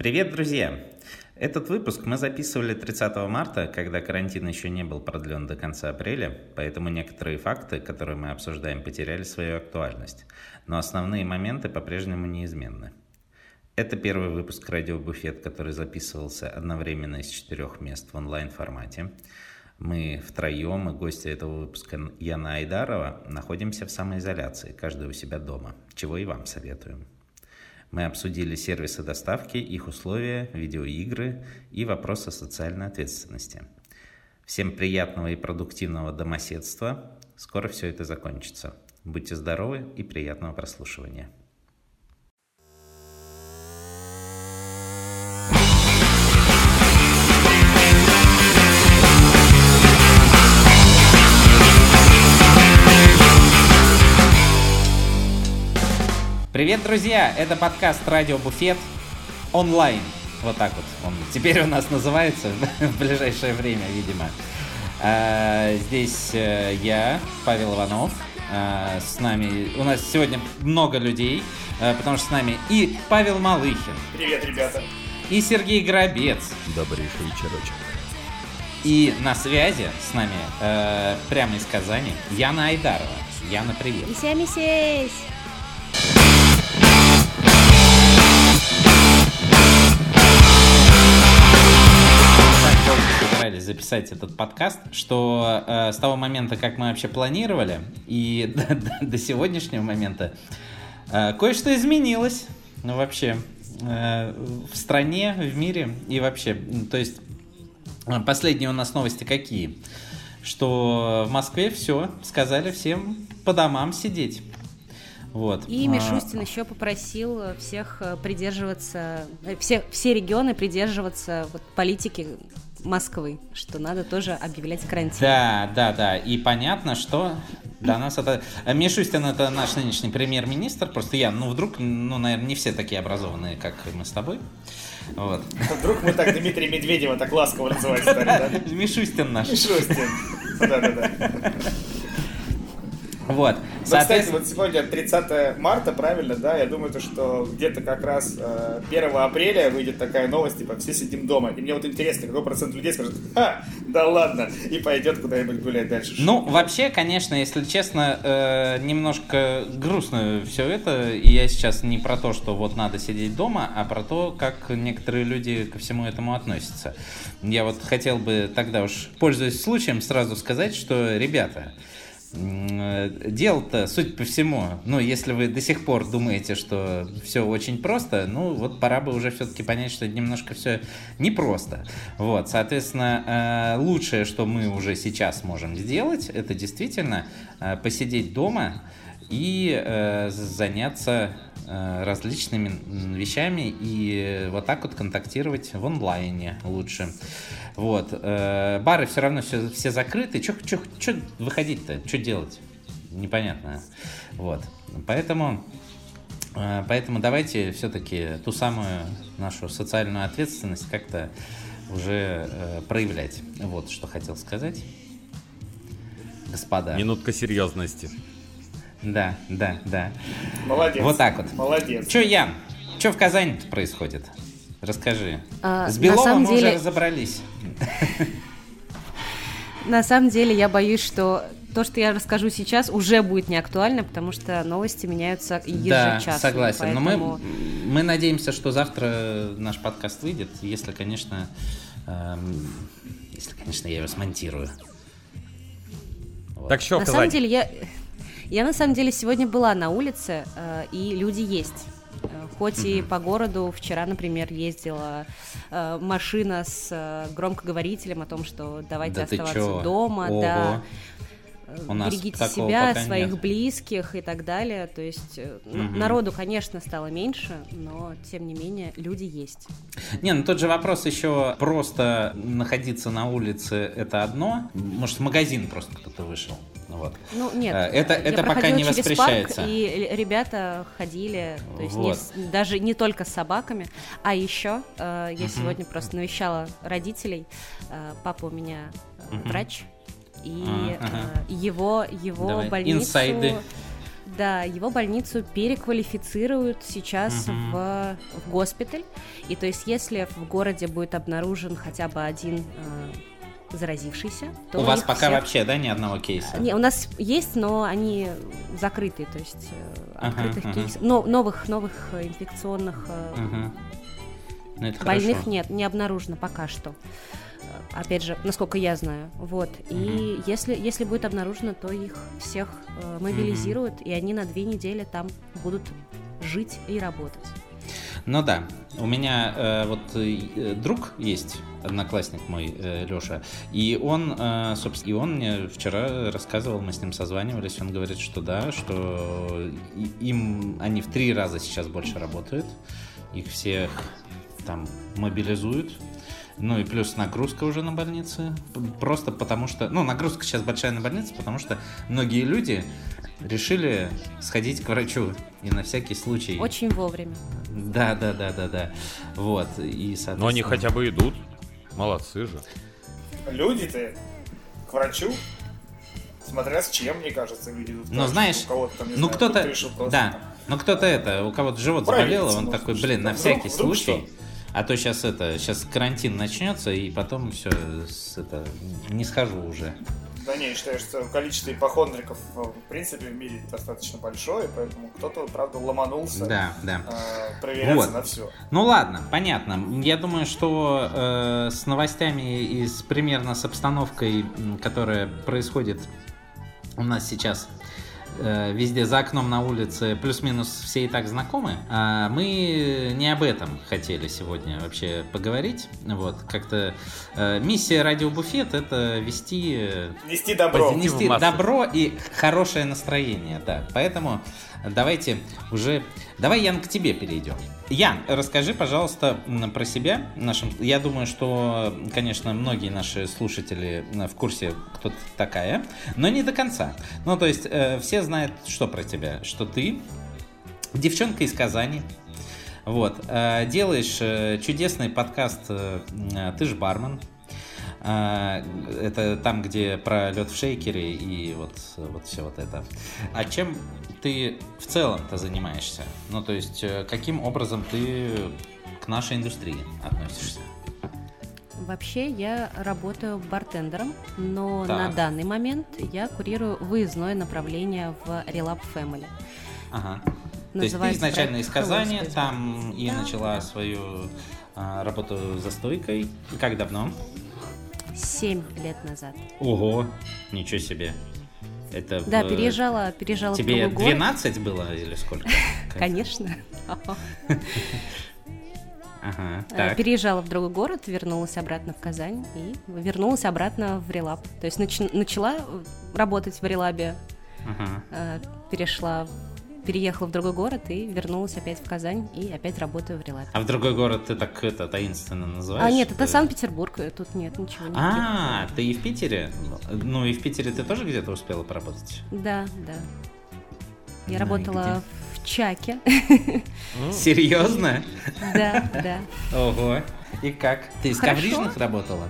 Привет, друзья! Этот выпуск мы записывали 30 марта, когда карантин еще не был продлен до конца апреля, поэтому некоторые факты, которые мы обсуждаем, потеряли свою актуальность, но основные моменты по-прежнему неизменны. Это первый выпуск «Радио Буфет», который записывался одновременно из четырех мест в онлайн-формате. Мы втроем и гости этого выпуска Яна Айдарова находимся в самоизоляции, каждый у себя дома, чего и вам советуем. Мы обсудили сервисы доставки, их условия, видеоигры и вопросы социальной ответственности. Всем приятного и продуктивного домоседства. Скоро все это закончится. Будьте здоровы и приятного прослушивания. Привет, друзья! Это подкаст «Радио Буфет» онлайн. Вот так вот он теперь у нас называется в ближайшее время, видимо. А, здесь э, я, Павел Иванов. А, с нами... У нас сегодня много людей, э, потому что с нами и Павел Малыхин. Привет, ребята. И Сергей Горобец. Добрейший вечерочек. И на связи с нами э, прямо из Казани Яна Айдарова. Яна, привет. Мися-мисесь! Записать этот подкаст, что э, с того момента, как мы вообще планировали, и до, до, до сегодняшнего момента э, кое-что изменилось. Ну, вообще, э, в стране, в мире и вообще. То есть, последние у нас новости какие? Что в Москве все, сказали всем по домам сидеть. Вот. И Мишустин а... еще попросил всех придерживаться, э, все, все регионы придерживаться вот, политики Москвы, что надо тоже объявлять карантин. Да, да, да. И понятно, что для нас это... Мишустин это наш нынешний премьер-министр. Просто я, ну вдруг, ну, наверное, не все такие образованные, как мы с тобой. Вот. Вдруг мы так Дмитрия Медведева так ласково называть стали, да? Мишустин наш. Мишустин. Да-да-да. Вот. Ну, кстати, вот сегодня 30 марта, правильно, да? Я думаю, то, что где-то как раз 1 э, апреля выйдет такая новость, типа, все сидим дома. И мне вот интересно, какой процент людей скажет, ха, да ладно, и пойдет куда-нибудь гулять дальше. Ну, вообще, конечно, если честно, э, немножко грустно все это. И я сейчас не про то, что вот надо сидеть дома, а про то, как некоторые люди ко всему этому относятся. Я вот хотел бы тогда уж, пользуясь случаем, сразу сказать, что, ребята, дело-то, суть по всему, ну, если вы до сих пор думаете, что все очень просто, ну, вот пора бы уже все-таки понять, что немножко все непросто. Вот, соответственно, э, лучшее, что мы уже сейчас можем сделать, это действительно э, посидеть дома и заняться различными вещами и вот так вот контактировать в онлайне лучше. Вот. Э, бары все равно все, все закрыты. Что выходить-то? Что делать? Непонятно. Вот. Поэтому, э, поэтому давайте все-таки ту самую нашу социальную ответственность как-то уже э, проявлять. Вот что хотел сказать. Господа. Минутка серьезности. Да, да, да. Молодец. Вот так вот. Молодец. Че, Ян, что в Казани происходит? Расскажи. А, С Беловым мы деле... уже разобрались. На самом деле я боюсь, что то, что я расскажу сейчас, уже будет не актуально, потому что новости меняются ежечасно. Да, согласен. Поэтому... Но мы, мы надеемся, что завтра наш подкаст выйдет, если, конечно, эм, если, конечно, я его смонтирую. Вот. Так что На самом деле, я, я на самом деле сегодня была на улице, э, и люди есть. Хоть и по городу вчера, например, ездила э, машина с э, громкоговорителем о том, что давайте да оставаться дома, Ого. да. У нас берегите себя, своих нет. близких и так далее. То есть угу. народу, конечно, стало меньше, но тем не менее люди есть. Не, ну тот же вопрос еще просто находиться на улице это одно. Может, в магазин просто кто-то вышел. Вот. Ну нет, э, это, это пока не воспрещается. Парк, и ребята ходили, то есть вот. не, даже не только с собаками, а еще э, я uh сегодня просто навещала родителей. Э, папа у меня э, uh врач, и uh-huh. э, его его Давай. больницу. Инсайды. Да, его больницу переквалифицируют сейчас Мгм. в, в госпиталь. И то есть, если в городе будет обнаружен хотя бы один э, заразившийся, У вас пока всех- вообще, да, ни одного кейса? Не, у нас есть, но они закрытые, то есть э, Ага, открытых ага. кейсов, но, новых новых э, инфекционных э, Мгм. Ну, больных хорошо. нет, не обнаружено пока что. Опять же, насколько я знаю, вот. И если если будет обнаружено, то их всех э, мобилизируют, и они на две недели там будут жить и работать. Ну да, у меня э, вот э, друг есть, одноклассник мой, Леша, и он, э, собственно, и он мне вчера рассказывал, мы с ним созванивались, он говорит, что да, что им они в три раза сейчас больше работают, их всех там мобилизуют. Ну и плюс нагрузка уже на больницы. П- Просто потому что... Ну, нагрузка сейчас большая на больницы, потому что многие люди решили сходить к врачу. И на всякий случай... Очень вовремя. Да, да, да, да, да. Вот. И, соответственно... Но они хотя бы идут. Молодцы же. Люди-то к врачу, смотря с чем, мне кажется, люди Но врачу. знаешь, У кого-то там, не ну кто-то, да, там ну кто-то это, у кого-то живот Проверить заболел, он такой, блин, на всякий вдруг- вдруг случай, а то сейчас это, сейчас карантин начнется и потом все, это, не схожу уже. Да не, я считаю, что количество ипохондриков э, в принципе в мире достаточно большое, поэтому кто-то, правда, ломанулся Да, да. э, проверяться Вот. на все. Ну ладно, понятно. Я думаю, что э, с новостями и с примерно с обстановкой, которая происходит у нас сейчас везде за окном на улице, плюс-минус все и так знакомы. А мы не об этом хотели сегодня вообще поговорить. Вот, как-то э, миссия Радио Буфет это вести э, Нести добро. Нести добро и хорошее настроение, да. Поэтому давайте уже... Давай, Ян, к тебе перейдем. Ян, расскажи, пожалуйста, про себя. Нашим... Я думаю, что, конечно, многие наши слушатели м, в курсе, кто ты такая, но не до конца. Ну, то есть, э, все знают, что про тебя. Что ты девчонка из Казани, вот. э, Делаешь э, чудесный подкаст э, «Ты ж бармен». Это там, где про лед в шейкере и вот, вот все вот это. А чем ты в целом-то занимаешься? Ну, то есть, э, каким образом ты к нашей индустрии относишься? Вообще я работаю бартендером, но Так. на данный момент я курирую выездное направление в Relap Family. Ага. То есть ты Называется изначально из Казани, там и Да, начала свою а, работу за стойкой. Как давно? Семь лет назад. Ого, ничего себе. Это Да, в- переезжала, переезжала в Тебе город. 12 было или сколько? Конечно. Ага, Э, так. Переезжала в другой город, вернулась обратно в Казань и вернулась обратно в Релаб. То есть нач- начала работать в Релабе, Ага. э, перешла, переехала в другой город и вернулась опять в Казань и опять работаю в Релабе. А в другой город ты так это таинственно называешь? А нет, это Э, Санкт-Петербург, э, тут нет ничего. никаких. А, ты и в Питере? Ну и в Питере ты тоже где-то успела поработать? Да, да. Я Да, работала в Чаке. Серьезно? Да, да. Ого. И как? Ты из коврижных работала?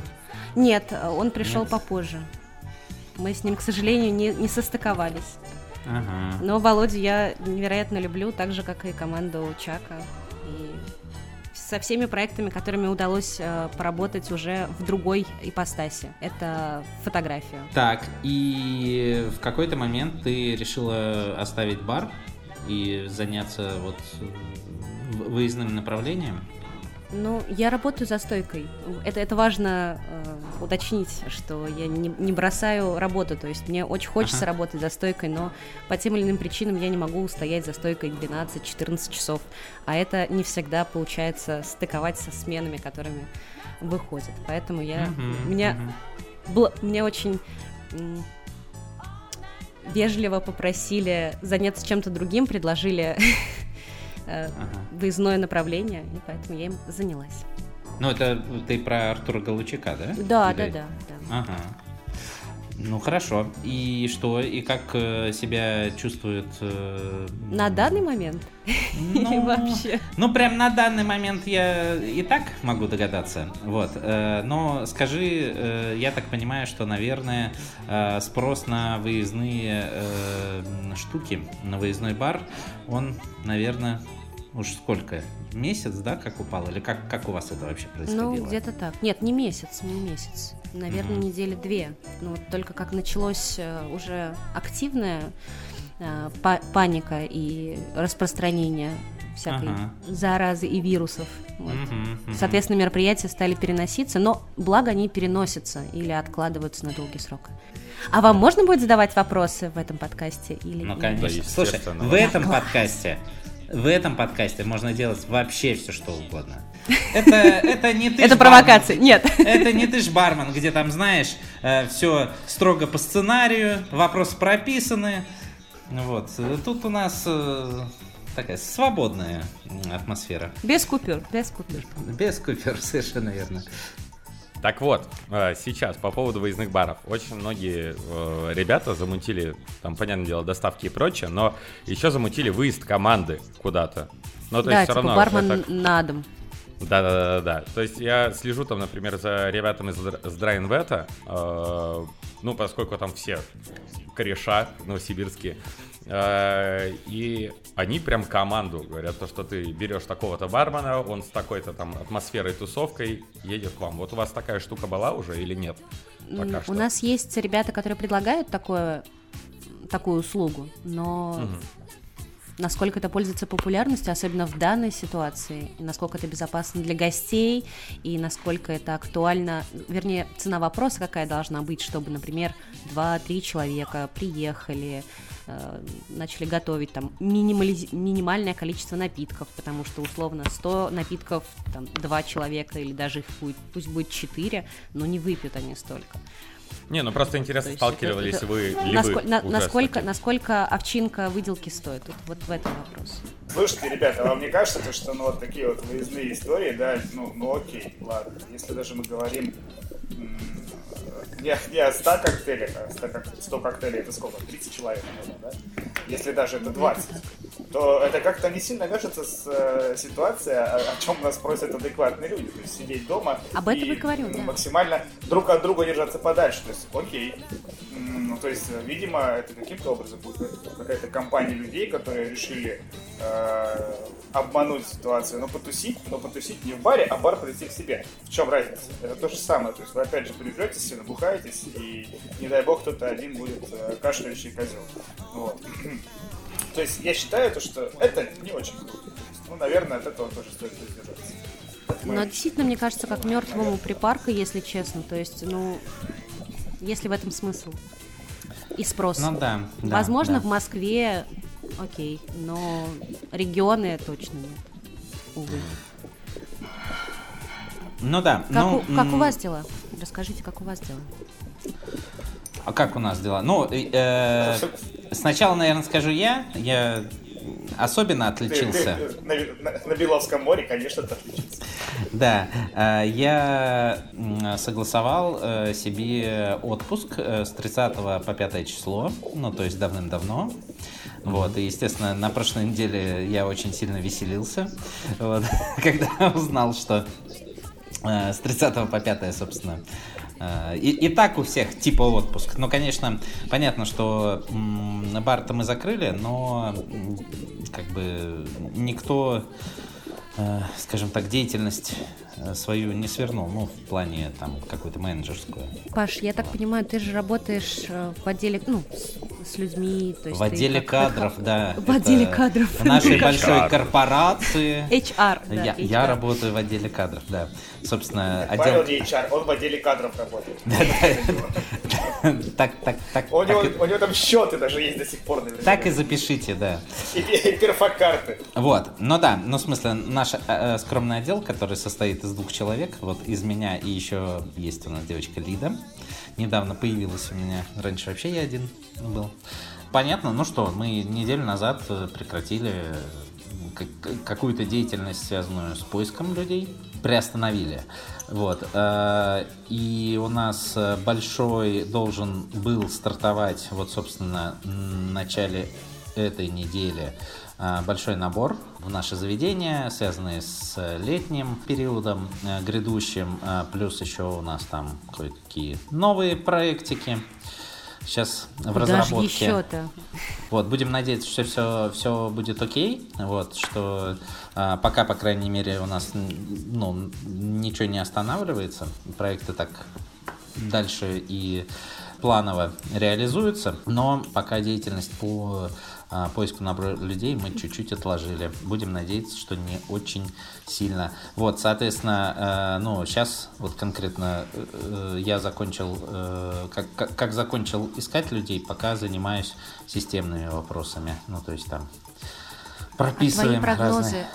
Нет, он пришел попозже. Мы с ним, к сожалению, не, не состыковались. Ага. Но Володю я невероятно люблю, так же, как и команду Чака. И со всеми проектами, которыми удалось э, поработать уже в другой ипостаси. Это фотография. Так, и в какой-то момент ты решила оставить бар и заняться вот выездным направлением? Ну, я работаю за стойкой. Это, это важно э, уточнить, что я не, не бросаю работу. То есть мне очень хочется Ага. работать за стойкой, но по тем или иным причинам я не могу стоять за стойкой 12-14 часов. А это не всегда получается стыковать со сменами, которыми выходят. Поэтому я... Мгм, Меня, мгм. было, меня очень вежливо попросили заняться чем-то другим, предложили Ага. выездное направление, и поэтому я им занялась. Ну, это ты про Артура Галучика, да? Да, да, Или- да, да. Ага. Ну хорошо. И что? И как э, себя чувствует? э, На данный момент? Ну, вообще? Ну, прям на данный момент я и так могу догадаться. Вот. э, Но скажи, э, я так понимаю, что, наверное, э, спрос на выездные э, штуки, на выездной бар, он, наверное, уж сколько? Месяц, да, как упал? Или как, как у вас это вообще происходило? Ну, где-то так. Нет, не месяц, не месяц. Наверное, Мгм. недели две. Ну, вот только как началось э, уже активная э, па- паника и распространение всякой Ага. заразы и вирусов. вот. Мгм, мгм. Соответственно, мероприятия стали переноситься, но благо они переносятся или откладываются на долгий срок. А вам можно будет задавать вопросы в этом подкасте или Ну, конечно. Слушай, в этом подкасте, в этом подкасте можно делать вообще все, что угодно. Это, это не ты Это провокация. Нет. Это не ты ж бармен, где там, знаешь, все строго по сценарию, вопросы прописаны. Вот. Тут у нас э, такая свободная атмосфера. Без купюр, без купюр. Без купюр, совершенно верно. Так вот, э, сейчас по поводу выездных баров. Очень многие э, ребята замутили, там, понятное дело, доставки и прочее, но еще замутили выезд команды куда-то. Ну, то да, есть все типа равно... бармен это- на дом. Да, да, да, да. То есть я слежу там, например, за ребятами с Др- с Драйнвета, э, ну, поскольку там все кореша новосибирские, и они прям команду говорят, то, что ты берешь такого-то бармена, он с такой-то там атмосферой, тусовкой едет к вам. Вот у вас такая штука была уже или нет? Пока М, что. У нас есть ребята, которые предлагают такое, такую услугу, но Мгм. насколько это пользуется популярностью, особенно в данной ситуации, и насколько это безопасно для гостей, и насколько это актуально, вернее, цена вопроса какая должна быть, чтобы, например, 2-3 человека приехали, э, начали готовить там минимализ- минимальное количество напитков, потому что условно 100 напитков, там 2 человека или даже их будет, пусть будет 4, но не выпьют они столько. Не, ну просто интересно, есть сталкивались это- вы ли Наско- вы на- насколько, насколько овчинка выделки стоит? Вот, вот в этом вопрос. Слушайте, ребята, вам не кажется, то, что ну, вот такие вот выездные истории, да, ну, ну окей, ладно. Если даже мы говорим м, не, не о 100 коктейлях, а 100, кок- 100 коктейлей это сколько? 30 человек, наверное, да? Если даже это 20, то это как-то не сильно вяжется с э, ситуацией, о, о чем нас просят адекватные люди. То есть сидеть дома Об этом и и говорю, да. максимально друг от друга держаться подальше. То есть, окей. Ну, то есть, видимо, это каким-то образом будет какая-то компания людей, которые решили э, обмануть ситуацию, но потусить, но потусить не в баре, а бар прийти к себе. В чем разница? Это то же самое. То есть вы опять же припретесь, набухаетесь, и не дай бог кто-то один будет э, кашляющий козел. Вот. То есть я считаю, то, что это не очень круто. Ну, наверное, от этого тоже стоит воздержаться. Мы- Но действительно, мне кажется, как мертвому припарка, если честно. То есть, ну, есть ли в этом смысл? И спрос. Ну да. да, Возможно, да. в Москве окей, но регионы точно нет. Увы. Ну да. Как, ну, у, как у вас дела? Расскажите, как у вас дела? А как у нас дела? Ну, э, э, сначала, наверное, скажу я. Я особенно Ты- отличился. ты на, на- на Беловском море, конечно, ты отличился. Да, э, я согласовал э, себе отпуск э, с 30 по 5 число, ну, то есть давным-давно. Вот, и, естественно, на прошлой неделе я очень сильно веселился, вот, когда узнал, что с 30 по 5, собственно, э, и, и так у всех типа отпуск. Ну, конечно, понятно, что бар-то мы закрыли, но как бы никто э, скажем так, деятельность э, свою не свернул, ну, в плане там какой-то менеджерскую. Паш, я так понимаю, ты же работаешь э, в отделе, ну, с, людьми, то есть В отделе как- кадров, да. В отделе кадров. В нашей большой корпорации. HR, да, Я, работаю в отделе кадров, да. Собственно, Павел отдел... не HR, он в отделе кадров работает. Так, так, так. У него, так и- у него там счеты даже есть до сих пор. наверное. Так и запишите, да. И, и перфокарты. Вот, ну да, ну в смысле, наш э, э, скромный отдел, который состоит из двух человек, вот из меня и еще есть у нас девочка Лида, недавно появилась у меня, раньше вообще я один был. Понятно, ну что, мы неделю назад э, прекратили какую-то деятельность, связанную с поиском людей, приостановили. Вот. Э, и у нас большой должен был стартовать, вот, собственно, в начале этой недели э, большой набор в наше заведение, связанный с летним периодом э, грядущим, плюс еще у нас там кое-какие новые проектики. Сейчас в Куда разработке. еще-то? Вот, будем надеяться, что все, все будет окей, вот, что а, пока, по крайней мере, у нас ну, ничего не останавливается, проекты так дальше и планово реализуются, но пока деятельность по а, поиску набора людей мы чуть-чуть отложили. Будем надеяться, что не очень сильно. Вот, соответственно, э, ну, сейчас вот конкретно э, э, я закончил, как, как, как закончил искать людей, пока занимаюсь системными вопросами. Ну, то есть там прописываем а твои прогнозы, разные...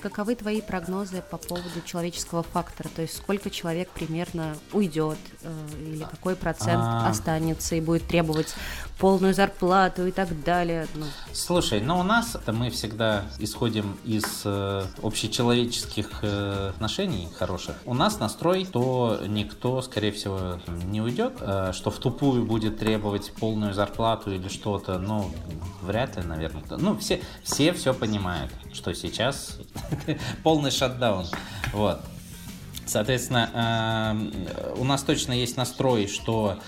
Каковы твои прогнозы по поводу человеческого фактора? То есть сколько человек примерно уйдет э, или какой процент а... останется и будет требовать полную зарплату и так далее? Ну. Слушай, ну у нас мы всегда исходим из э, общечеловеческих э, отношений хороших. У нас настрой, то никто, скорее всего, не уйдет, э, что в тупую будет требовать полную зарплату или что-то, ну, вряд ли, наверное. Ну, все, все все понимают, что сейчас полный шатдаун. Вот. Соответственно, э, у нас точно есть настрой, что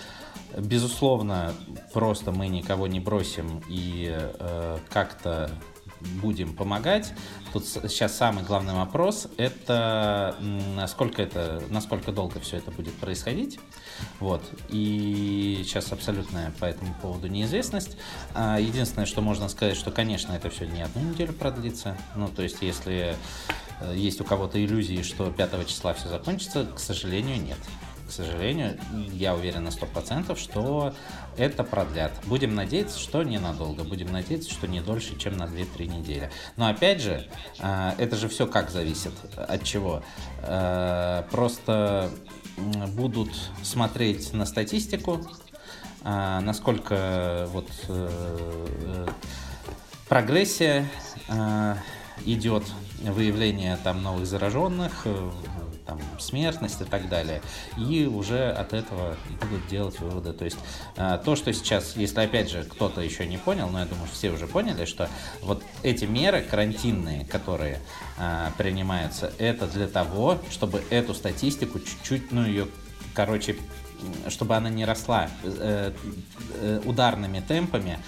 безусловно просто мы никого не бросим и э, как-то будем помогать. Тут сейчас самый главный вопрос – это насколько, это насколько долго все это будет происходить. Вот. И сейчас абсолютная по этому поводу неизвестность. А, единственное, что можно сказать, что, конечно, это все не одну неделю продлится. Ну, то есть, если э, есть у кого-то иллюзии, что 5 числа все закончится, к сожалению, нет сожалению, я уверен на 100%, что это продлят. Будем надеяться, что ненадолго. Будем надеяться, что не дольше, чем на 2-3 недели. Но опять же, а, это же все как зависит. От чего? А, просто будут смотреть на статистику, а, насколько вот э, прогрессия идет выявление там новых зараженных, э, там, смертность и так далее. И уже от этого будут делать выводы. То есть э, то, что сейчас, если опять же кто-то еще не понял, но я думаю, все уже поняли, что вот эти меры карантинные, которые э, принимаются, это для того, чтобы эту статистику чуть-чуть, ну ее, короче, чтобы она не росла э, э, ударными темпами,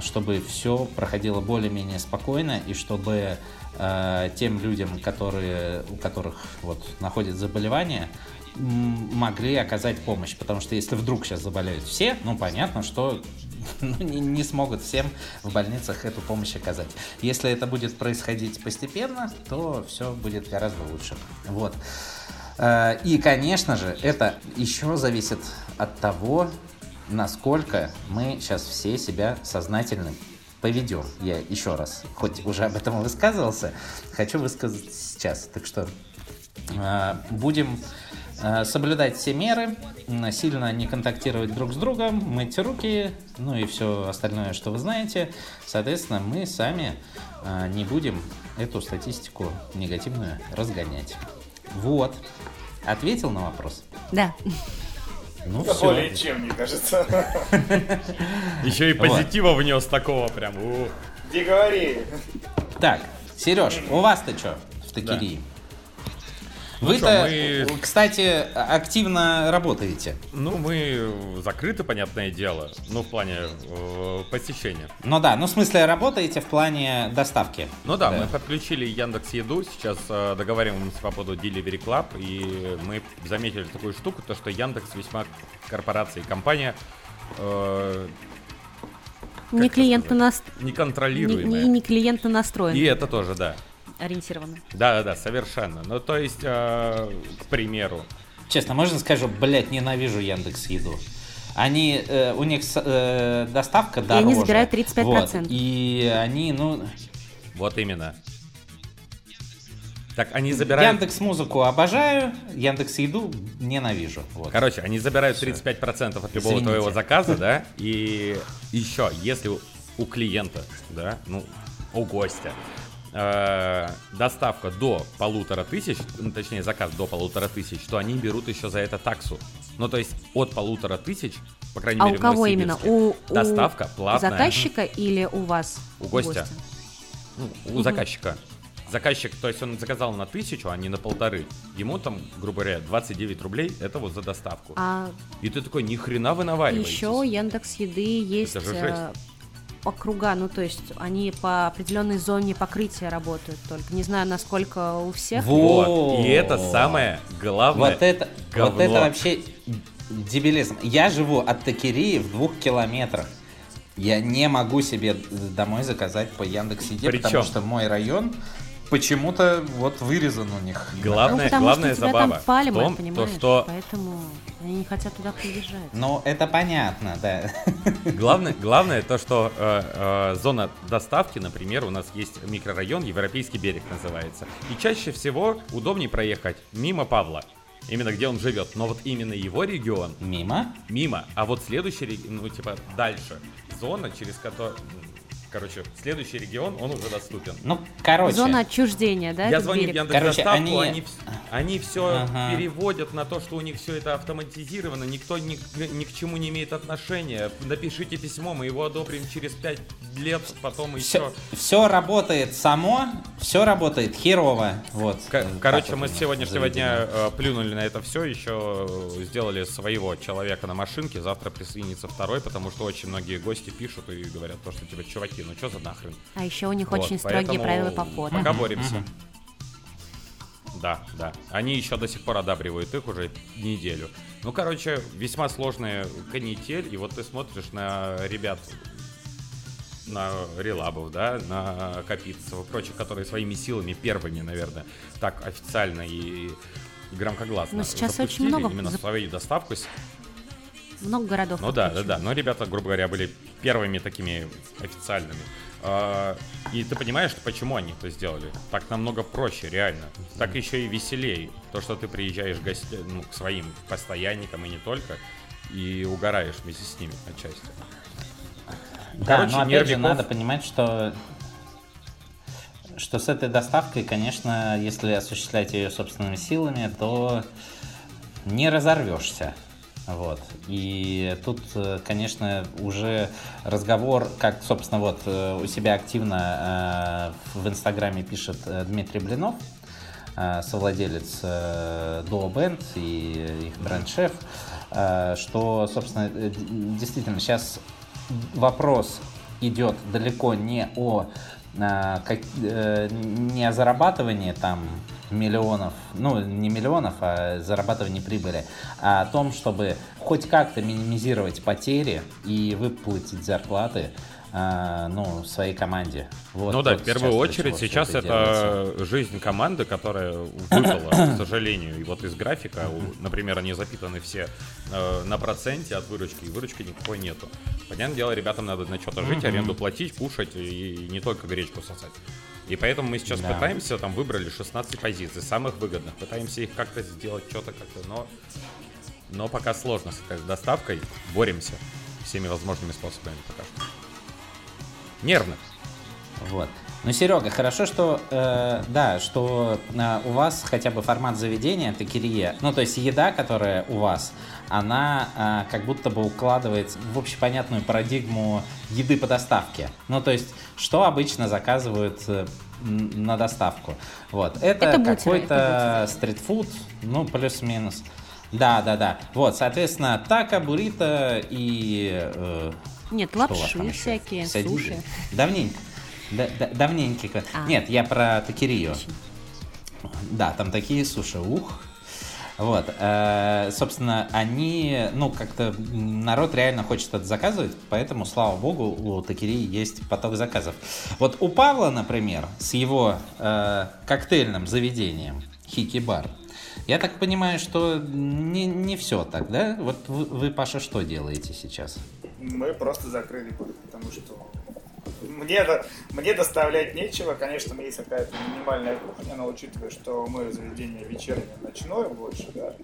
чтобы все проходило более-менее спокойно и чтобы э, тем людям, которые, у которых вот, находят заболевание, могли оказать помощь. Потому что если вдруг сейчас заболеют все, ну понятно, что ну, не, не смогут всем в больницах эту помощь оказать. Если это будет происходить постепенно, то все будет гораздо лучше. Вот. Э, и, конечно же, это еще зависит от того, насколько мы сейчас все себя сознательным поведем. Я еще раз, хоть уже об этом высказывался, хочу высказать сейчас. Так что э, будем э, соблюдать все меры, сильно не контактировать друг с другом, мыть руки, ну и все остальное, что вы знаете. Соответственно, мы сами э, не будем эту статистику негативную разгонять. Вот. Ответил на вопрос? Да. Ну, все. Более чем, мне кажется. Еще и позитива внес такого прям. Не говори. Так, Сереж, у вас-то что в Токирии? Ну Вы-то, мы... кстати, активно работаете. Ну, мы закрыты, понятное дело. Ну, в плане э, посещения. Ну да, ну в смысле работаете в плане доставки. Ну да, да. мы подключили Яндекс Еду. Сейчас э, договариваемся по поводу Delivery Club. И мы заметили такую штуку, то что Яндекс весьма корпорация и компания э, не клиентно нас... Неконтролируемая. Не, не, не клиентно настроен. И это тоже, да ориентированы. Да, да, да, совершенно. Ну, то есть, э, к примеру. Честно, можно скажу, блядь, ненавижу Яндекс Еду. Они, э, у них э, доставка дороже. И они забирают 35%. Вот, и они, ну... Вот именно. Так, они забирают... Яндекс Музыку обожаю, Яндекс Еду ненавижу. Вот. Короче, они забирают 35% от любого Извините. твоего заказа, да, и еще, если у клиента, да, ну, у гостя э, доставка до полутора тысяч, ну, точнее заказ до полутора тысяч, то они берут еще за это таксу. Ну, то есть от полутора тысяч, по крайней А мере, у кого именно? У, у доставка платная. заказчика или у вас? У гостя. Ну, у заказчика. Заказчик, то есть он заказал на тысячу, а не на полторы. Ему там, грубо говоря, 29 рублей, это вот за доставку. А И ты такой, ни хрена вы наваливаетесь. еще у Яндекс Еды есть э, округа, ну то есть они по определенной зоне покрытия работают только. Не знаю, насколько у всех. Во- Вот. И это самое главное. Вот это, вот говно. это вообще дебилизм. Я живу от Токирии в двух километрах. Я не могу себе домой заказать по Яндекс.Еде, Причем? потому что мой район почему-то вот вырезан у них. Главное, ну, что тебя забава там палим, в том, понимаешь? то, что Поэтому они не хотят туда приезжать. Ну, это понятно, да. Главное, главное то, что э, э, зона доставки, например, у нас есть микрорайон, Европейский берег называется. И чаще всего удобнее проехать мимо Павла, именно где он живет. Но вот именно его регион Мимо? мимо, а вот следующий, реги- ну типа дальше, зона, через которую, короче, следующий регион, он уже доступен. Ну, короче. Зона отчуждения, да? Я звоню в берег? Яндекс Короче, Доставку, они- они, они все Ага. переводят на то, что у них все это автоматизировано, никто ни, к- ни к чему не имеет отношения. Напишите письмо, мы его одобрим через 5 лет, потом Все, еще. все работает само, все работает херово. Вот. Так Короче, мы с сегодняшнего дня э, плюнули на это все, еще сделали своего человека на машинке, завтра присоединится второй, потому что очень многие гости пишут и говорят то, что типа, чуваки, ну что за нахрен? А еще у них Вот, очень строгие поэтому правила по фото. Пока боремся. Да, да. Они еще до сих пор одабривают их уже неделю. Ну, короче, весьма сложная канитель, и вот ты смотришь на ребят, на релабов, да, на Капитцев и прочих, которые своими силами первыми, наверное, так официально и громкогласно Ну, сейчас запустили очень много именно зап- свою доставку. с- Много городов. Ну да, да, да. Но ребята, грубо говоря, были первыми такими официальными. А, И ты понимаешь, почему они это сделали? Так намного проще, реально. Так еще и веселее. То, что ты приезжаешь в гости, ну, к своим постоянникам и не только, и угораешь вместе с ними отчасти. Да, Короче, но опять же нервиков- надо понимать, что что с этой доставкой, конечно, если осуществлять ее собственными силами, то не разорвешься. Вот. И тут, э, конечно, уже разговор, как, собственно, вот э, у себя активно э, в Инстаграме пишет Дмитрий Блинов, совладелец Duo Band и их бренд-шеф, что, собственно, действительно сейчас вопрос идет далеко не о не о зарабатывании там миллионов, ну не миллионов, а зарабатывании прибыли, а о том, чтобы хоть как-то минимизировать потери и выплатить зарплаты а, ну, своей команде. Вот- ну да, вот в первую сейчас очередь сейчас это, делается. жизнь команды, которая выпала, к сожалению. И вот из графика, например, они запитаны все э, на проценте от выручки, и выручки никакой нету. Понятное дело, ребятам надо на что-то жить, аренду платить, кушать и не только гречку сосать. И поэтому мы сейчас Да. пытаемся, там выбрали 16 позиций, самых выгодных, пытаемся их как-то сделать, что-то как-то, но, но пока сложно с этой доставкой, боремся всеми возможными способами пока что. Нервно. Вот. Ну, Серега, хорошо, что, э, да, что э, у вас хотя бы формат заведения, это кирие, ну, то есть еда, которая у вас, она э, как будто бы укладывается в общепонятную парадигму еды по доставке. Ну, то есть, что обычно заказывают э, на доставку. Вот. Это, Это какой-то стритфуд, ну, плюс-минус. Да, да, да. Вот, соответственно, тако, буррито и... э, Нет, лапши всякие, суши. Давненько. Да- да- давненько. А. Нет, я про такирию. Да, там такие суши, ух. Вот, э, собственно, они, ну, как-то народ реально хочет это заказывать, поэтому, слава богу, у Такирии есть поток заказов. Вот у Павла, например, с его э, коктейльным заведением Хики-бар, я так понимаю, что не, не все так, да? Вот вы, вы, Паша, что делаете сейчас? Мы просто закрыли потому что мне, мне доставлять нечего. Конечно, есть какая-то минимальная кухня, но учитывая, что мы заведение вечернее, ночное больше, да,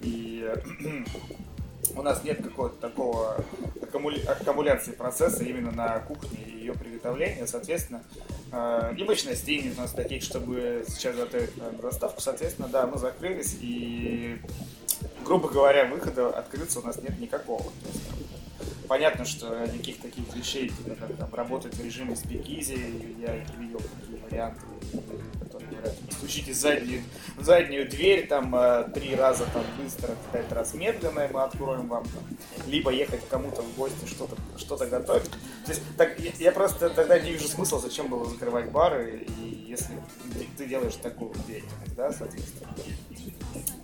и у нас нет какого-то такого аккумуля- аккумуляции процесса именно на кухне и ее приготовления, соответственно, э, и мощность денег у нас таких, чтобы сейчас готовить на доставку. Соответственно, да, мы закрылись, и, грубо говоря, выхода открыться у нас нет никакого. То есть, понятно, что никаких таких вещей, типа, как там, работать в режиме спикизи, я видел такие варианты, которые говорят, стучите заднюю, заднюю дверь, там, э, три раза там быстро, пять раз медленно, и мы откроем вам, там, либо ехать кому-то в гости, что-то что готовить. То есть, так, я, я просто тогда не вижу смысла, зачем было закрывать бары, и если ты делаешь такую деятельность, да, соответственно.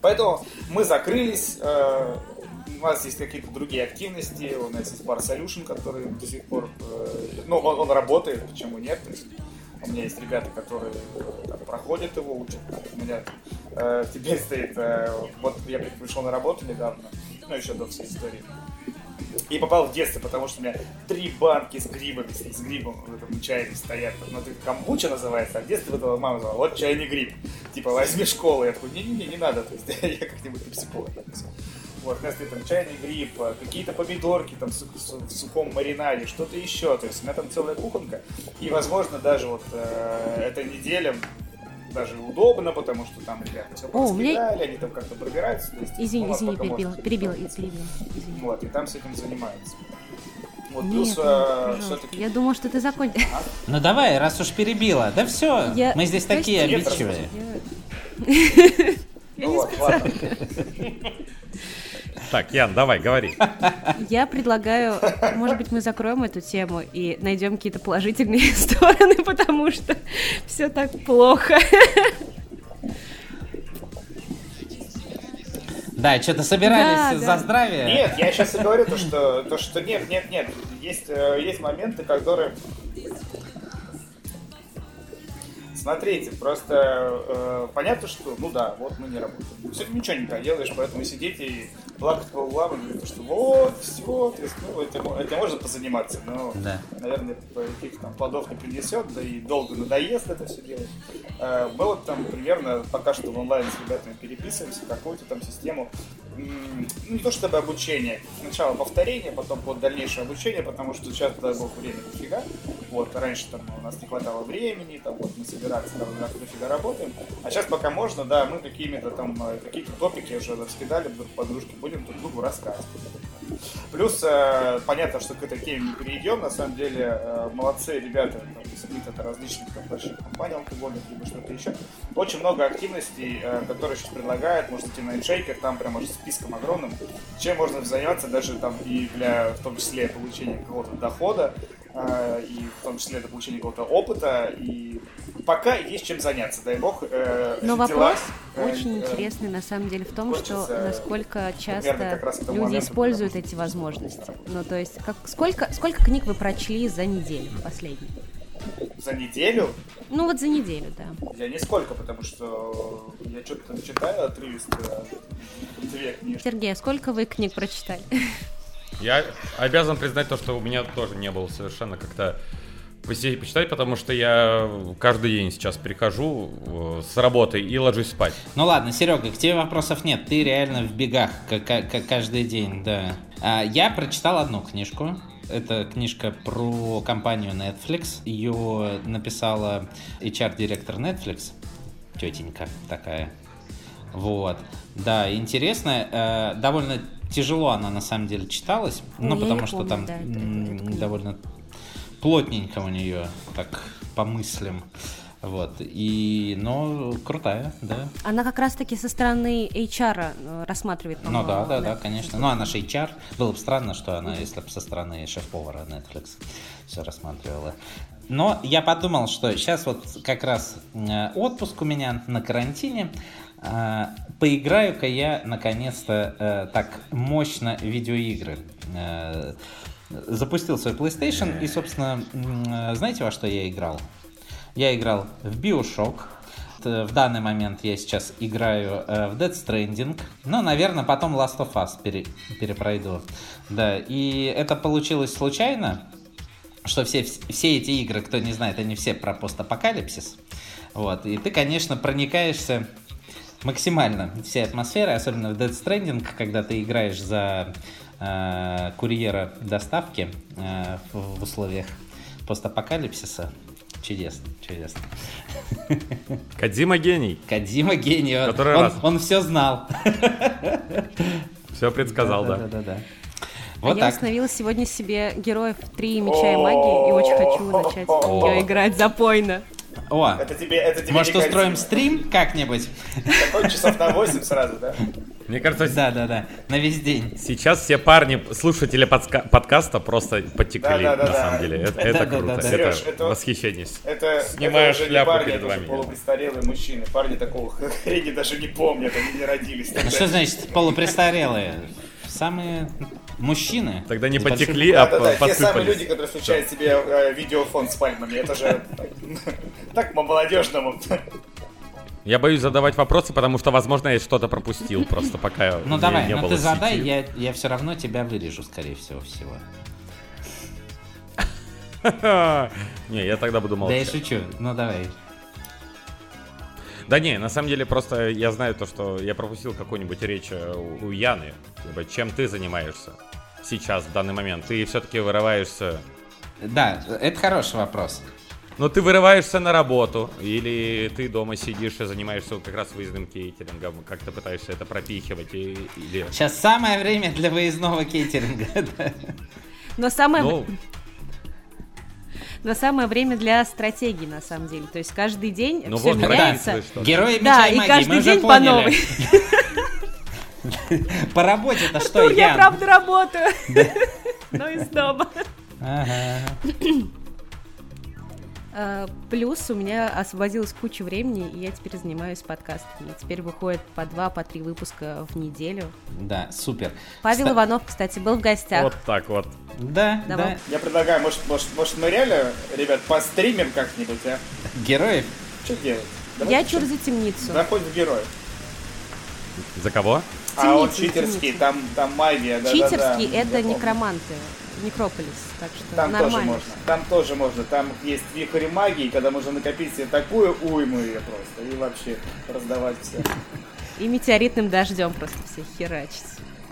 Поэтому мы закрылись, э, нас есть какие-то другие активности, у нас есть Bar Solution, который до сих пор, э, ну, он, он работает, почему нет, то есть у меня есть ребята, которые э, там, проходят его, учат. У меня э, теперь стоит, э, вот я пришел на работу недавно, ну, еще до всей истории, и попал в детство, потому что у меня три банки с грибами, с, грибом в этом чайнике стоят. Ну, это камбуча называется, а в детстве этого мама называла, вот чайный гриб. Типа, возьми школу. Я такой, не-не-не, не надо, то есть я как-нибудь психолог. Вот, вместо там чайный гриб, а, какие-то помидорки там в сухом маринаде, что-то еще. То есть у меня там целая кухонка. И, возможно, даже вот э, эта неделя даже удобно, потому что там ребята все О, меня... они там как-то пробираются. То есть, извини, ну, извини, перебила, перебила, перебила, извини. Вот, и там с этим занимаются. Вот, Нет, плюс, э, все-таки... Я думал, что ты закончил. А? Ну давай, раз уж перебила. Да все, я... мы здесь такие обидчивые. Ну вот, ладно. Так, Ян, давай, говори. Я предлагаю, может быть, мы закроем эту тему и найдем какие-то положительные стороны, потому что все так плохо. Да, что-то собирались да, за да. здравие. Нет, я сейчас и говорю то, что, то, что нет, нет, нет. Есть, э, есть моменты, которые Смотрите, просто э, понятно, что, ну да, вот мы не работаем. Все, ничего не поделаешь, поэтому сидеть и плакать по углам говорить, что вот, все, то есть, ну, это, это можно позаниматься, но, да. наверное, каких-то там плодов не принесет, да и долго надоест это все делать. Э, мы вот там примерно пока что в онлайн с ребятами переписываемся, какую-то там систему не то чтобы обучение, сначала повторение, потом под дальнейшее обучение, потому что сейчас, дай бог, времени дофига. Вот, раньше там у нас не хватало времени, там вот мы собираться, там дофига работаем. А сейчас пока можно, да, мы какими-то там, э, какие-то топики уже раскидали подружки, будем друг другу рассказывать. Плюс, э, понятно, что к этой теме не перейдем, на самом деле, э, молодцы ребята, там, из это различных там, больших компаний алкогольных, либо что-то еще. Очень много активностей, э, которые сейчас предлагают, можете идти на InShaker, там прямо списком огромным, чем можно заниматься даже там и для, в том числе, получения какого-то дохода, э, и в том числе для получения какого-то опыта, и пока есть чем заняться, дай бог. Э, Но вопрос э, очень э, интересный на самом деле в том, что насколько часто люди используют эти возможности. Ну, то есть, как, сколько, сколько книг вы прочли за неделю последнюю? За неделю? Ну вот за неделю, да. Я нисколько, потому что я что-то там читаю отрывисто, две книжки. Сергей, а сколько вы книг прочитали? Я обязан признать то, что у меня тоже не было совершенно как-то посидеть почитать, потому что я каждый день сейчас прихожу э, с работы и ложусь спать. Ну ладно, Серега, к тебе вопросов нет. Ты реально в бегах как, как каждый день, да. А, я прочитал одну книжку. Это книжка про компанию Netflix. Ее написала HR-директор Netflix. Тетенька такая. Вот. Да, интересно. Э, довольно тяжело она на самом деле читалась. Ну, потому что помню, там да, это, это довольно плотненько у нее, так по мыслям. Вот. И, но крутая, да. Она как раз-таки со стороны HR э, рассматривает, Ну да, да, да, конечно. Ну, она же HR. Было бы странно, что она, если бы со стороны шеф-повара Netflix все рассматривала. Но я подумал, что сейчас вот как раз э, отпуск у меня на карантине. Э, поиграю-ка я наконец-то так мощно видеоигры запустил свой PlayStation и, собственно, знаете, во что я играл? Я играл в Bioshock. В данный момент я сейчас играю э, в Dead Stranding. Но, наверное, потом Last of Us пере, перепройду. Да, и это получилось случайно, что все, все эти игры, кто не знает, они все про постапокалипсис. Вот, и ты, конечно, проникаешься максимально всей атмосферой, особенно в Dead Stranding, когда ты играешь за э, курьера доставки э, в, в условиях постапокалипсиса Чудесно, чудесно. Кадзима гений. Кадима гений. Он- Который он, раз. он все знал. Все предсказал, да. Да, да. А Вот я так. установила сегодня себе героев 3 меча и магии и очень хочу начать в нее играть запойно. О, Это тебе, это тебе может устроим стрим как-нибудь? Такой часов на 8 сразу, да? Мне кажется, Да, да, да. На весь день. сейчас все парни, слушатели подска- подкаста просто потекли, Да, да, да, на да. самом деле. Это, Да, это да, круто, да, да. это Серёж, это- восхищение. Это, Снимаю это уже шляпу не парни, перед это вами. полупрестарелые мужчины. Парни такого хрени даже не помнят, они не родились. Ну что значит полупрестарелые? Самые мужчины. Тогда не потекли, а Да-да-да, по- те самые люди, которые включают себе э, видеофон с пальмами. Это же так по-молодежному. Я боюсь задавать вопросы, потому что, возможно, я что-то пропустил, просто пока Ну давай, не ну было ты задай, я, я все равно тебя вырежу, скорее всего, всего. Не, я тогда буду Да я молчать. шучу, ну давай. Да не, на самом деле просто я знаю то, что я пропустил какую-нибудь речь э, у, у Яны. Либо чем ты занимаешься сейчас, в данный момент? Ты все-таки вырываешься... Да, это хороший вопрос. Ну, ты вырываешься на работу, или ты дома сидишь и занимаешься вот как раз выездным кейтерингом, как ты пытаешься это пропихивать, и- или... Сейчас самое время для выездного кейтеринга. да. Но самое, Ну, но самое время для стратегии, на самом деле. То есть каждый день Ну все вот, меняется. что-то. Герои Да, меча и и магии, каждый мы день по новой. По работе-то что, Ну, я Ян? правда работаю. Но из дома. Ага. Э, Плюс у меня освободилась куча времени, и я теперь занимаюсь подкастами. И Теперь выходит по два, по три выпуска в неделю. Да, супер. Павел Кста- Иванов, кстати, был в гостях. вот так вот. Да, Давай. да. Я предлагаю, может, может, может мы реально, ребят, постримим как-нибудь, а? Героев. Что делать? Я Давайте чур что- за темницу. Заходим в героев. За кого? А он читерский, там, там магия, да, Читерский да, это некроманты. Некрополис. Так что Там тоже нормально. можно. Там тоже можно. Там есть вихрь магии, когда можно накопить себе такую уйму ее просто. И вообще раздавать все. И метеоритным дождем просто всех херачить.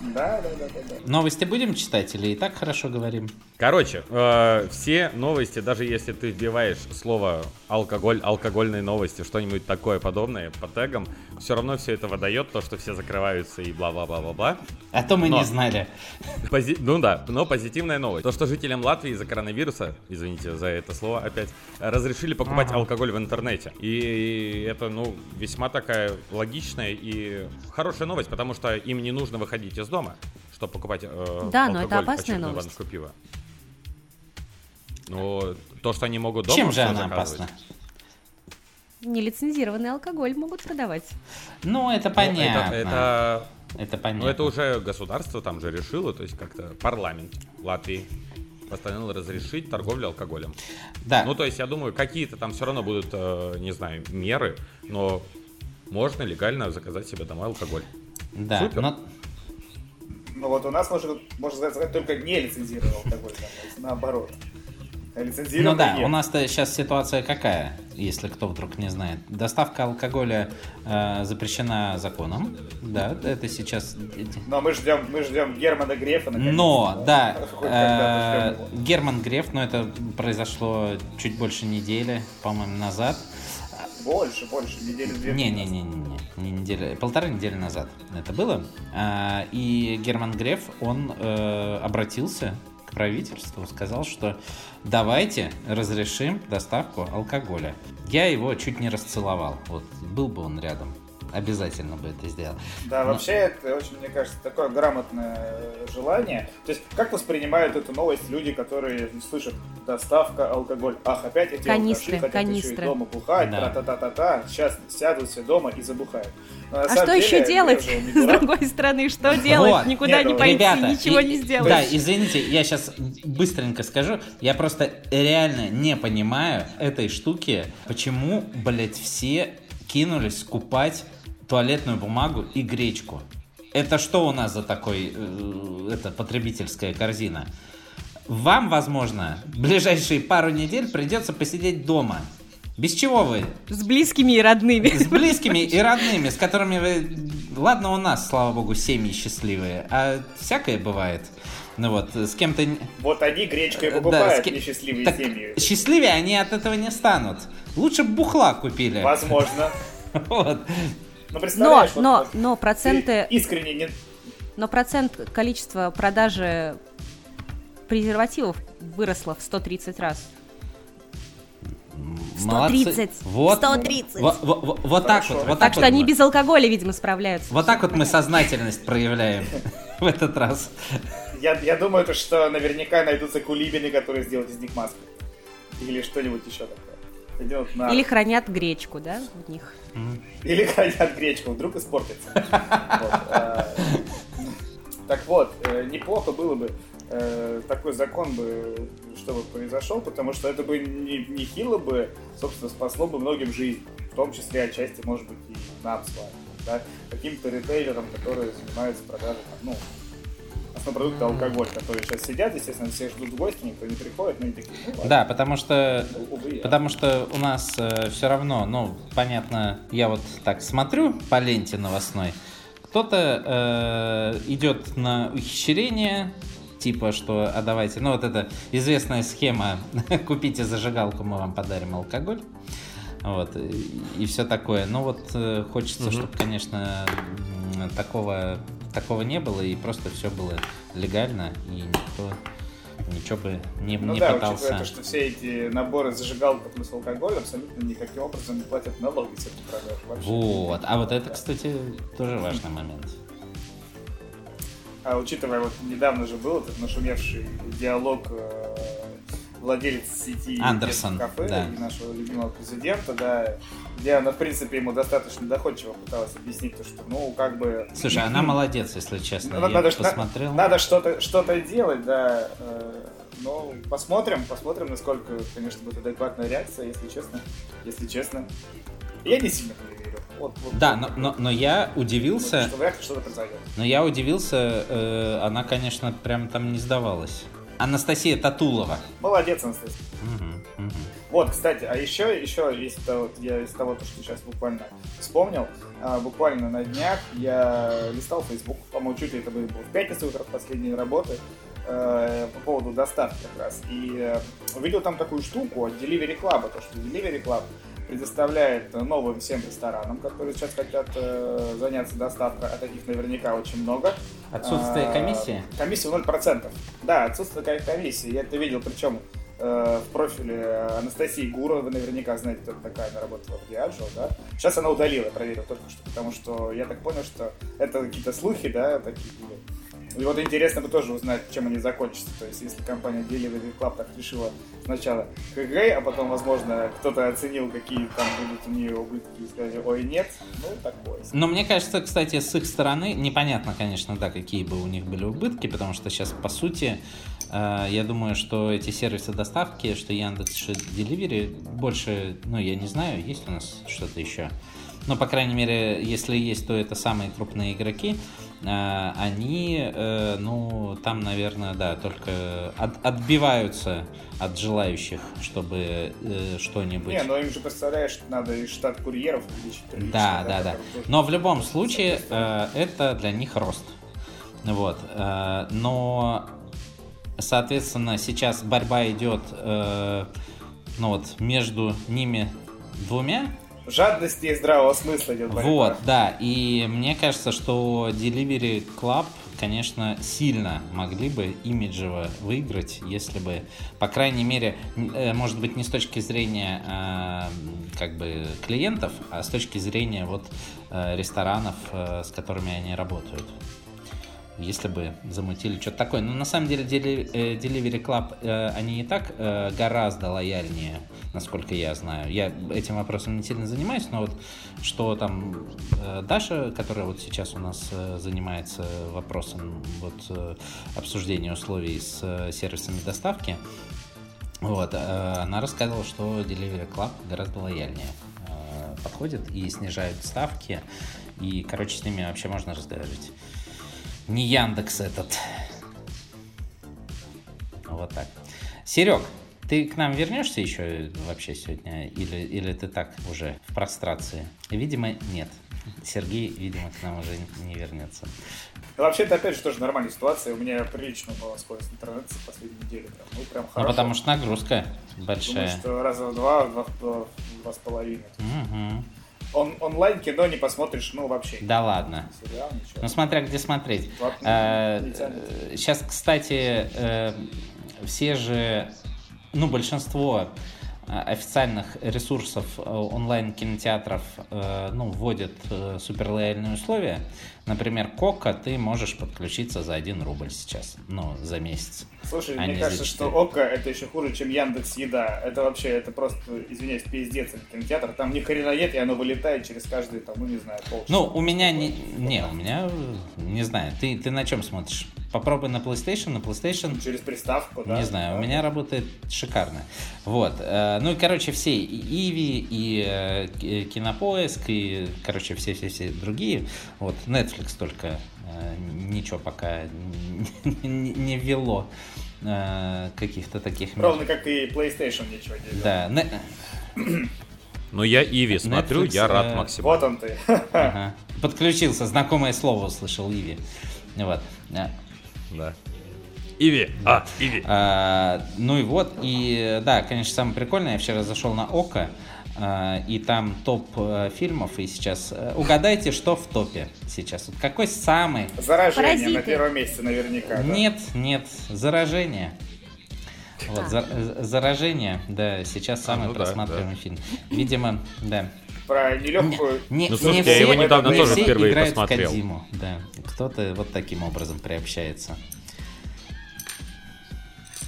Да, да, да. Новости будем читать или и так хорошо говорим? Короче, э, все новости, даже если ты вбиваешь слово алкоголь, алкогольные новости, что-нибудь такое подобное по тегам, все равно все это выдает то, что все закрываются и бла-бла-бла-бла-бла. А то мы Но. не знали. Пози- Ну да, но позитивная новость. То, что жителям Латвии из-за коронавируса, извините за это слово опять, разрешили покупать алкоголь в интернете. И это, ну, весьма такая логичная и хорошая новость, потому что им не нужно выходить из дома, чтобы покупать э, Да, но это алкоголь, опасная новость. баночку пива. Ну, то, что они могут дома Чем же она опасна? Нелицензированный алкоголь могут продавать. Ну, это Ну, понятно. Это, это, Это понятно. ну, это уже государство там же решило, то есть как-то парламент Латвии постановил разрешить торговлю алкоголем. Да. Ну, то есть, я думаю, какие-то там все равно будут, э, не знаю, меры, но можно легально заказать себе домой алкоголь. да. супер. но- Ну вот у нас можно, можно сказать только не да, то есть наоборот. Ну да, нет. у нас-то сейчас ситуация какая, если кто вдруг не знает. Доставка алкоголя э, запрещена законом. Да, это сейчас... Но мы ждем, мы ждем Германа Грефа. Но, да, когда-то э. Герман Греф, но это произошло чуть больше недели, по-моему, назад. Больше, больше, недели две. Не-не-не-не, не недели, полторы недели назад это было. А, И Герман Греф, он э, обратился к правительству, сказал, что давайте разрешим доставку алкоголя. Я его чуть не расцеловал. Вот был бы он рядом, обязательно бы это сделал. Да, вообще это очень, мне кажется, такое грамотное желание. То есть, как воспринимают эту новость люди, которые слышат доставка, алкоголь? Ах, опять эти Канистры, алкаши хотят еще и канистры. дома бухать, Да. тра-та-та-та-та. Сейчас сядут все дома и забухают. Но на А что деле, еще делать? С другой стороны, что делать? Вот. Никуда Нет, не ну, пойти, Ребята, ничего и- не Да, сделать. извините, я сейчас быстренько скажу. Я просто реально не понимаю этой штуки, почему, блядь, все кинулись скупать туалетную бумагу и гречку. Это что у нас за такой, э, это потребительская корзина? Вам, возможно, в ближайшие пару недель придется посидеть дома. Без чего вы? С близкими и родными. С близкими и родными, с которыми вы... Ладно, у нас, слава богу, семьи счастливые, а всякое бывает. Ну вот, с кем-то... Вот они гречкой Да, покупают с кем- несчастливые Так семьи. Счастливее они от этого не станут. Лучше бухла купили. Возможно. Вот. Но Но, вот- но, вот но ты проценты, искренне не... но процент количества продажи презервативов выросло в 130 раз. Молодцы. 130. Вот. 130. Во- во- во- Вот так вот. Вот Так так что вот они мы- без алкоголя, видимо, справляются. Вот так вот мы сознательность проявляем в этот раз. Я, я думаю, то, что наверняка найдутся кулибины, которые сделают из них маску. Или что-нибудь еще такое. Пойдет на... Или хранят гречку, да, в них. Или хранят гречку, вдруг испортится. Э, Так вот, э, неплохо было бы э, такой закон бы, чтобы произошел, потому что это бы не, нехило бы, собственно, спасло бы многим жизнь, в том числе отчасти, может быть, и нам с вами, да, каким-то ритейлерам, которые занимаются продажей, там, ну, основного продукта алкоголь, которые сейчас сидят, естественно, все ждут в гости, никто не приходит, но они такие, ну, ладно, Да, потому что увы. Потому что у нас все равно, ну, понятно, я вот так смотрю по ленте новостной, кто-то э, идет на ухищрение, типа, что, а давайте, ну, вот эта известная схема, купите зажигалку, мы вам подарим алкоголь. Вот, и, все такое. Ну вот э, хочется, чтобы, конечно, такого, такого не было, и просто все было легально, и никто ничего бы не, Ну не да, пытался. учитывая то, что все эти наборы зажигалка плюс алкоголь абсолютно никаким образом не платят налоги с этих продаж вообще. Вот. А вот это, кстати, тоже важный момент. А учитывая, вот недавно же был этот нашумевший диалог э, владелец сети Андерсон, кафе да. и нашего любимого президента, да, где она, в принципе, ему достаточно доходчиво пыталась объяснить то, что, ну, как бы... Слушай, она молодец, если честно. Надо, Я надо, на- посмотрел. надо что-то что делать, да. э, Ну, посмотрим, посмотрим, насколько, конечно, будет адекватная реакция, если честно. Если честно. Я не сильно в верю. Вот, вот, Да, вот, но, но, но я вот, удивился, Что вряд ли что-то произойдет. но я удивился, э, она, конечно, прям там не сдавалась. Анастасия Татулова. Молодец, Анастасия. Мгм, мгм. Вот, кстати, а еще, еще из того, я из того, то, что сейчас буквально вспомнил, а, буквально на днях я листал Facebook, по-моему, чуть ли это было в пятницу, как раз последние работы, э, по поводу доставки как раз. И э, увидел там такую штуку от Delivery Club, то, что Delivery Club предоставляет новым всем ресторанам, которые сейчас хотят э, заняться доставкой, а таких наверняка очень много. Отсутствие А, комиссии? Комиссия 0%. Да, отсутствие комиссии. Я это видел, причем э, в профиле Анастасии Гурова, вы наверняка знаете, кто такая, она работала в Diageo, да? Сейчас она удалила, я проверил только что, потому что я так понял, что это какие-то слухи, да, такие были. И вот интересно бы тоже узнать, чем они закончатся. То есть, если компания Delivery Club так решила сначала КГ, а потом, возможно, кто-то оценил, какие там будут у нее убытки, и сказали, ой, нет, ну, такое. Но мне кажется, кстати, с их стороны, непонятно, конечно, да, какие бы у них были убытки, потому что сейчас, по сути, э, я думаю, что эти сервисы доставки, что Яндекс, что Delivery, больше, ну, я не знаю, есть у нас что-то еще. Но, по крайней мере, если есть, то это самые крупные игроки. Э, Они, э, ну, там, наверное, да, только от- отбиваются от желающих, чтобы э, что-нибудь... Не, ну им же, представляешь, надо и штат курьеров увеличить. Да, да, да. тоже- Но в любом случае э, это для них рост. Вот. э, но, соответственно, сейчас борьба идет э, ну вот, между ними двумя. Жадности и здравого смысла идет борьба. Вот, да. И мне кажется, что Delivery Club, конечно, сильно могли бы имиджево выиграть, если бы, по крайней мере, э, может быть, не с точки зрения э, как бы клиентов, а с точки зрения вот э, ресторанов, э, с которыми они работают. Если бы замутили что-то такое. Но на самом деле э, Delivery Club, э, они и так э, гораздо лояльнее, насколько я знаю. Я этим вопросом не сильно занимаюсь, но вот что там Даша, которая вот сейчас у нас занимается вопросом вот обсуждения условий с сервисами доставки, вот, она рассказывала, что Delivery Club гораздо лояльнее подходит и снижает ставки, и, короче, с ними вообще можно разговаривать. Не Яндекс этот. Вот так. Серег, Ты к нам вернешься еще вообще сегодня? Или, или ты так уже в прострации? Видимо, нет. Сергей, видимо, к нам уже не вернется. Ну, вообще, это опять же тоже нормальная ситуация. У меня прилично была скорость интернета в последние недели. Прям, ну, прям Ну, потому что нагрузка Думаю, большая. что раза в два, в два, в два, в два с половиной. Мгм. Он, онлайн кино не посмотришь, ну, вообще. Да ладно. Сериал, ничего. Ну, смотря где смотреть. А, э, Сейчас, кстати, э, все же, ну, большинство э, официальных ресурсов онлайн-кинотеатров, ну, вводят суперлояльные условия. Например, Кока ты можешь подключиться за 1 рубль сейчас, ну, за месяц. Слушай, а мне не кажется, что. ОККО это еще хуже, чем Яндекс Еда. Это вообще, это просто, извиняюсь, пиздец, это кинотеатр. Там ни хрена нет, и оно вылетает через каждые, там, ну не знаю, полчаса. Ну, у меня не, не, у меня, не знаю, ты, ты на чем смотришь? Попробуй на PlayStation, на PlayStation Через приставку, да. Не знаю, да. у меня работает шикарно. Вот. э, Ну и, короче, все, и Иви, и э, э, Кинопоиск, и, короче, все-все-все другие. Вот, Netflix только э, ничего пока не, не ввело э, каких-то таких... мер. Ровно как и PlayStation ничего не делает. Да, не- Но я Иви смотрю, Netflix, я рад э, максимально. Вот он ты. ага. подключился, знакомое слово услышал Иви. Вот. Да. Иви, а, Иви. А, ну и вот, и да, конечно, самое прикольное, я вчера зашел на ОКО, а, и там топ э, фильмов, и сейчас э, угадайте, что в топе сейчас. Вот какой самый... Заражение Паразиты. на первом месте наверняка. да. Нет, нет, заражение. Вот, А. за- заражение, да, сейчас самый ну да, просматриваемый фильм. Видимо, да. Про нелегкую... Не, Ну, не слушайте, я все- его недавно не тоже впервые посмотрел. Кодзиму, да. Кто-то вот таким образом приобщается.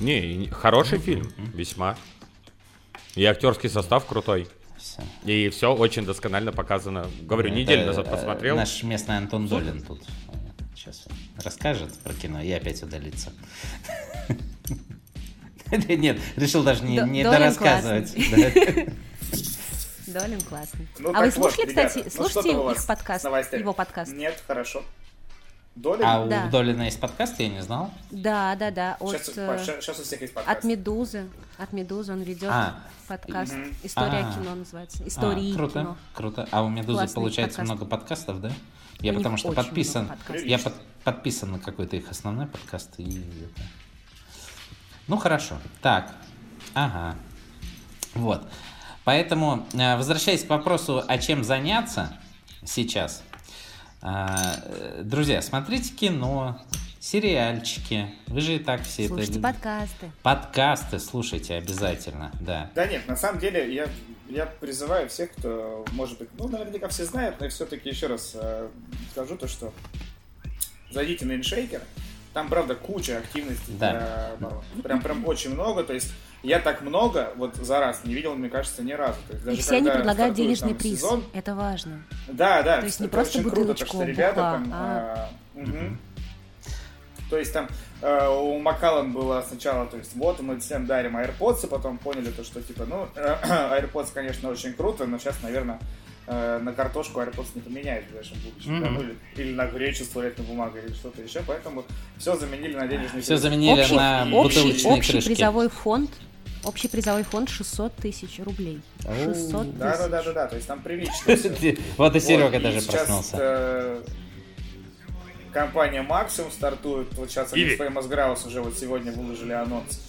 Не, хороший фильм, весьма. И актерский состав крутой. Всё. И все очень досконально показано. Говорю, Это, неделю назад э, посмотрел. Наш местный Антон Долин тут сейчас расскажет про кино и опять удалится. Нет, решил даже не, До- не Долин дорассказывать. Долин классный. Ну, а вы слушали, ребята, кстати, ну, слушайте их подкаст, его подкаст? Нет, хорошо. Доля? А у Да. Долина есть подкаст, я не знал. Да, да, да. От, Сейчас, э, сейчас у всех есть подкаст. от Медузы. От Медузы он ведет А. подкаст. Мгм. История А. кино называется. А, Истории круто, кино. круто. А у Медузы Классный получается подкаст. много подкастов, да? Я У потому что подписан, я под- подписан на какой-то их основной подкаст и это. Ну хорошо. Так, ага. Вот. Поэтому, э, возвращаясь к вопросу, а чем заняться сейчас, а, друзья, смотрите кино, сериальчики. Вы же и так все Слушайте это... подкасты. Подкасты слушайте обязательно, да. Да нет, на самом деле я, я призываю всех, кто, может быть, ну, наверняка все знают, но я все-таки еще раз э, скажу то, что зайдите на InShaker, там, правда, куча активностей Да. для баров. Прям, прям очень много, то есть я так много вот за раз не видел, мне кажется, ни разу. То есть, И даже все они предлагают стартует денежный там приз. сезон, Это важно. Да, да. То есть не это просто очень круто, бутылочку то, что ребята бухла, там... а- а, мгм. То есть там э, у Макалан было сначала, то есть вот мы всем дарим AirPods, и потом поняли то, что типа, ну, AirPods, конечно, очень круто, но сейчас, наверное, э, на картошку AirPods не поменяют в ближайшем будущем. да, Мгм. ну, или, или на гречу с туалетной бумагой, или что-то еще, поэтому все заменили на денежный Все заменили Общий, на общий, бутылочные общий крышки. призовой фонд. Общий призовой фонд 600 тысяч рублей. 600 Да, да, тысяч. да, да, да, то есть там прилично. Вот и Серега даже сейчас, проснулся. э, компания Maximum стартует. Вот сейчас они Famous Grouse уже вот сегодня выложили анонс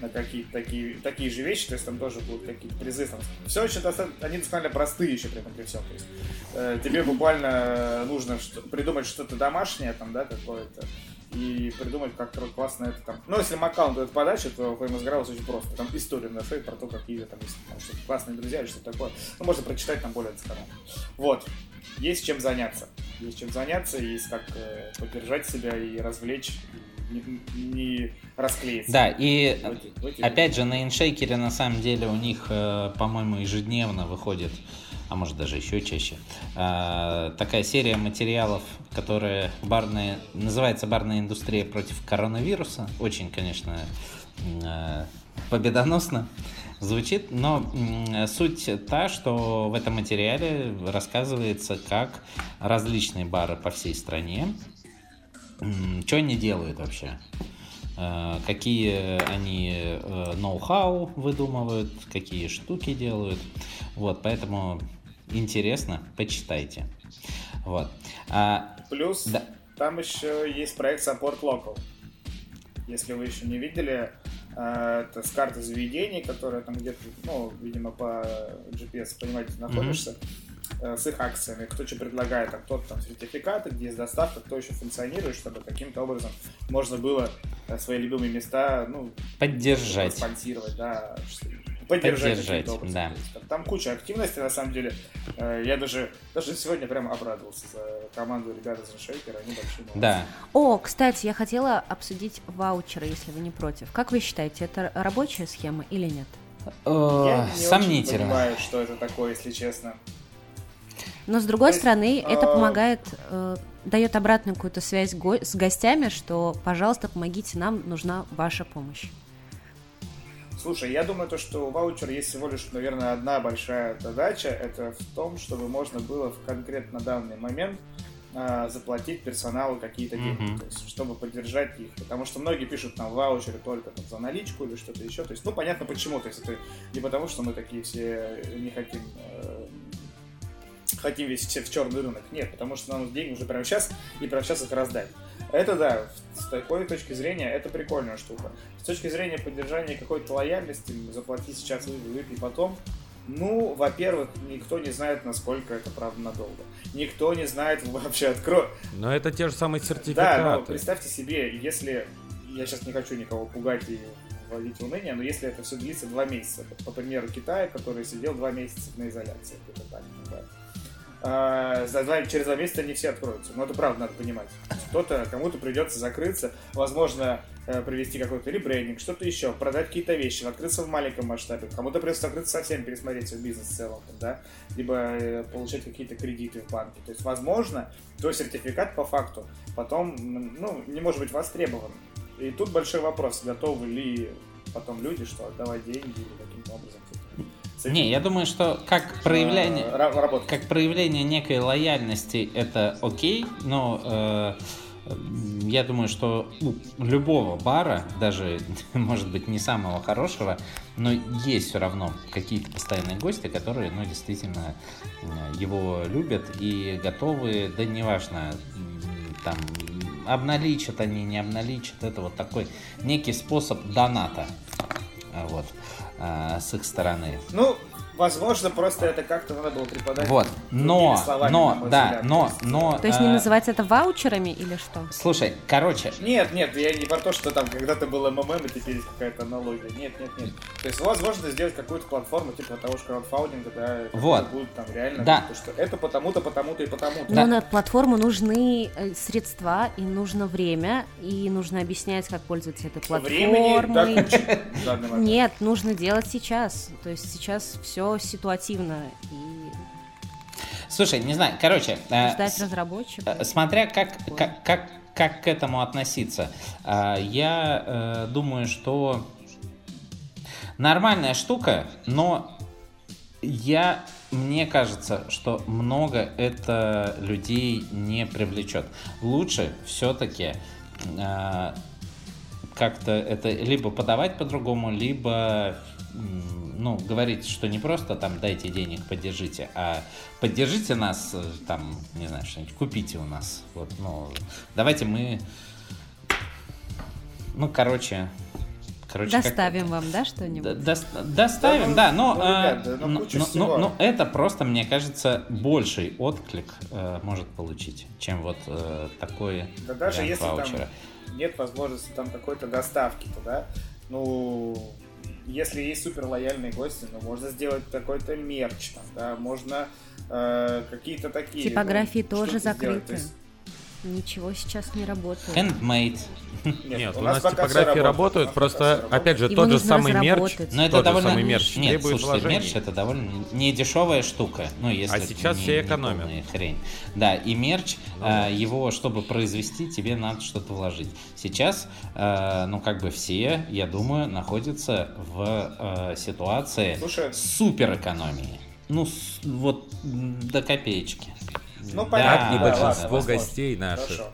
на какие-то такие, такие же вещи, то есть там тоже будут какие-то призы. Там. Все очень достаточно, они достаточно простые еще при этом при всем. То есть, э, тебе буквально нужно что- придумать что-то домашнее там, да, какое-то, и придумать, как классно это там. Ну, если Маккаунт дает подачу, то Famous Grouse очень просто. Там историю нашли про то, как Иви там, есть там классные друзья или что-то такое. Ну, можно прочитать там более досконально. Вот. Есть чем заняться. Есть чем заняться, есть как э, поддержать себя и развлечь, не, не расклеиться. Да, и В эти- в эти- опять же на иншейкере на самом деле у них, э, по-моему, ежедневно выходит, а может даже еще чаще, э, такая серия материалов, которая барная, называется «Барная индустрия против коронавируса». Очень, конечно, э, победоносно звучит, но суть та, что в этом материале рассказывается, как различные бары по всей стране, что они делают вообще. э, какие они э, ноу-хау выдумывают, какие штуки делают. Вот, поэтому интересно, почитайте. Вот. А, Плюс да. там еще есть проект Support Local. Если вы еще не видели, э, это с карты заведений, которая там где-то, ну, видимо, по GPS, понимаете, находишься. Mm-hmm с их акциями, кто что предлагает, там кто-то там сертификаты, где есть доставка, кто еще функционирует, чтобы каким-то образом можно было э, свои любимые места, ну, поддержать, спонсировать, да, поддержать, поддержать образом. да. Там, там куча активности, на самом деле. Э, я даже, даже сегодня прям обрадовался за команду ребят из Шейкера, они большие молодцы. Да. О, кстати, я хотела обсудить ваучеры, если вы не против. Как вы считаете, это рабочая схема или нет? Я не Сомнительно. очень понимаю, что это такое, если честно. Но с другой есть, стороны, а... это помогает, э, дает обратную какую-то связь го- с гостями, что, пожалуйста, помогите нам, нужна ваша помощь. Слушай, я думаю, то, что у ваучера есть всего лишь, наверное, одна большая задача. Это в том, чтобы можно было в конкретно данный момент э, заплатить персоналу какие-то деньги, mm-hmm. то есть, чтобы поддержать их. Потому что многие пишут нам ваучеры только там, за наличку или что-то еще. То есть, ну, понятно почему. То есть, это не потому, что мы такие все не хотим э, хотим весь в черный рынок. Нет, потому что нам деньги уже прямо сейчас и прямо сейчас их раздать. Это да, с такой точки зрения это прикольная штука. С точки зрения поддержания какой-то лояльности, заплати сейчас, выпей потом, ну, во-первых, никто не знает, насколько это правда надолго. Никто не знает вообще откро. Но это те же самые сертификаты. Да, но представьте себе, если я сейчас не хочу никого пугать и вводить уныние, но если это все длится два месяца, по примеру Китая, который сидел два месяца на изоляции, это так, да, а, за два, через два месяца не все откроются. Но это правда надо понимать. Кто-то, кому-то придется закрыться, возможно, э, провести какой-то ребрендинг, что-то еще, продать какие-то вещи, открыться в маленьком масштабе. Кому-то придется открыться совсем, пересмотреть свой бизнес в целом, да, либо э, получать какие-то кредиты в банке. То есть, возможно, твой сертификат по факту потом, ну, не может быть востребован. И тут большой вопрос, готовы ли потом люди, что отдавать деньги или каким-то образом не, я думаю, что как проявление, как проявление некой лояльности это окей, но э, я думаю, что у любого бара, даже, может быть, не самого хорошего, но есть все равно какие-то постоянные гости, которые, ну, действительно его любят и готовы, да неважно, там, обналичат они, не обналичат, это вот такой некий способ доната. Вот э, с их стороны. Ну, Возможно, просто это как-то надо было преподать. Вот, но, словами, но, да, взгляд. но, но. То есть не э... называть это ваучерами или что? Слушай, короче. Нет, нет, я не про то, что там когда-то было МММ и теперь есть какая-то аналогия. Нет, нет, нет. То есть возможно сделать какую-то платформу типа того же краудфаундинга, да, вот. будет там реально, да. то, что это потому-то, потому-то и потому-то. Но да. на платформу нужны э, средства и нужно время и нужно объяснять, как пользоваться этой платформой. Времени, да, Нет, нужно делать сейчас. То есть сейчас все все ситуативно и Слушай, не знаю, короче... Э, Ждать разработчиков. Э, смотря как, как, как, как к этому относиться. Э, я думаю, что нормальная штука, но я мне кажется, что много это людей не привлечет. Лучше все-таки как-то это либо подавать по-другому, либо ну, говорить, что не просто там дайте денег, поддержите, а поддержите нас, э, там, не знаю, что-нибудь купите у нас. Вот, ну, давайте мы, ну, короче, короче, доставим вам, да, что-нибудь? До, доставим, да, ну, да, но, ну, э, но, но, но это просто, мне кажется, больший отклик э, может получить, чем вот э, такой да даже если ваучера. там нет возможности там какой-то доставки туда, ну если есть супер лояльные гости, ну, можно сделать такой-то мерч, там, да, можно э, какие-то такие... Типографии ну, тоже закрыты. Ничего сейчас не работает. Handmade. Нет, Нет у, нас, нас типографии работают, просто, опять же, тот же самый мерч. Но это довольно... мерч Нет, слушайте, мерч это довольно не дешевая штука. Ну, если а сейчас все экономят. хрень. Да, и мерч, ну, э, его, чтобы произвести, тебе надо что-то вложить. Сейчас, э, ну, как бы все, я думаю, находятся в э, ситуации Слушай, супер экономии. Ну, с, вот до копеечки. Ну, понятно. Да, и большинство да, гостей наших, Хорошо.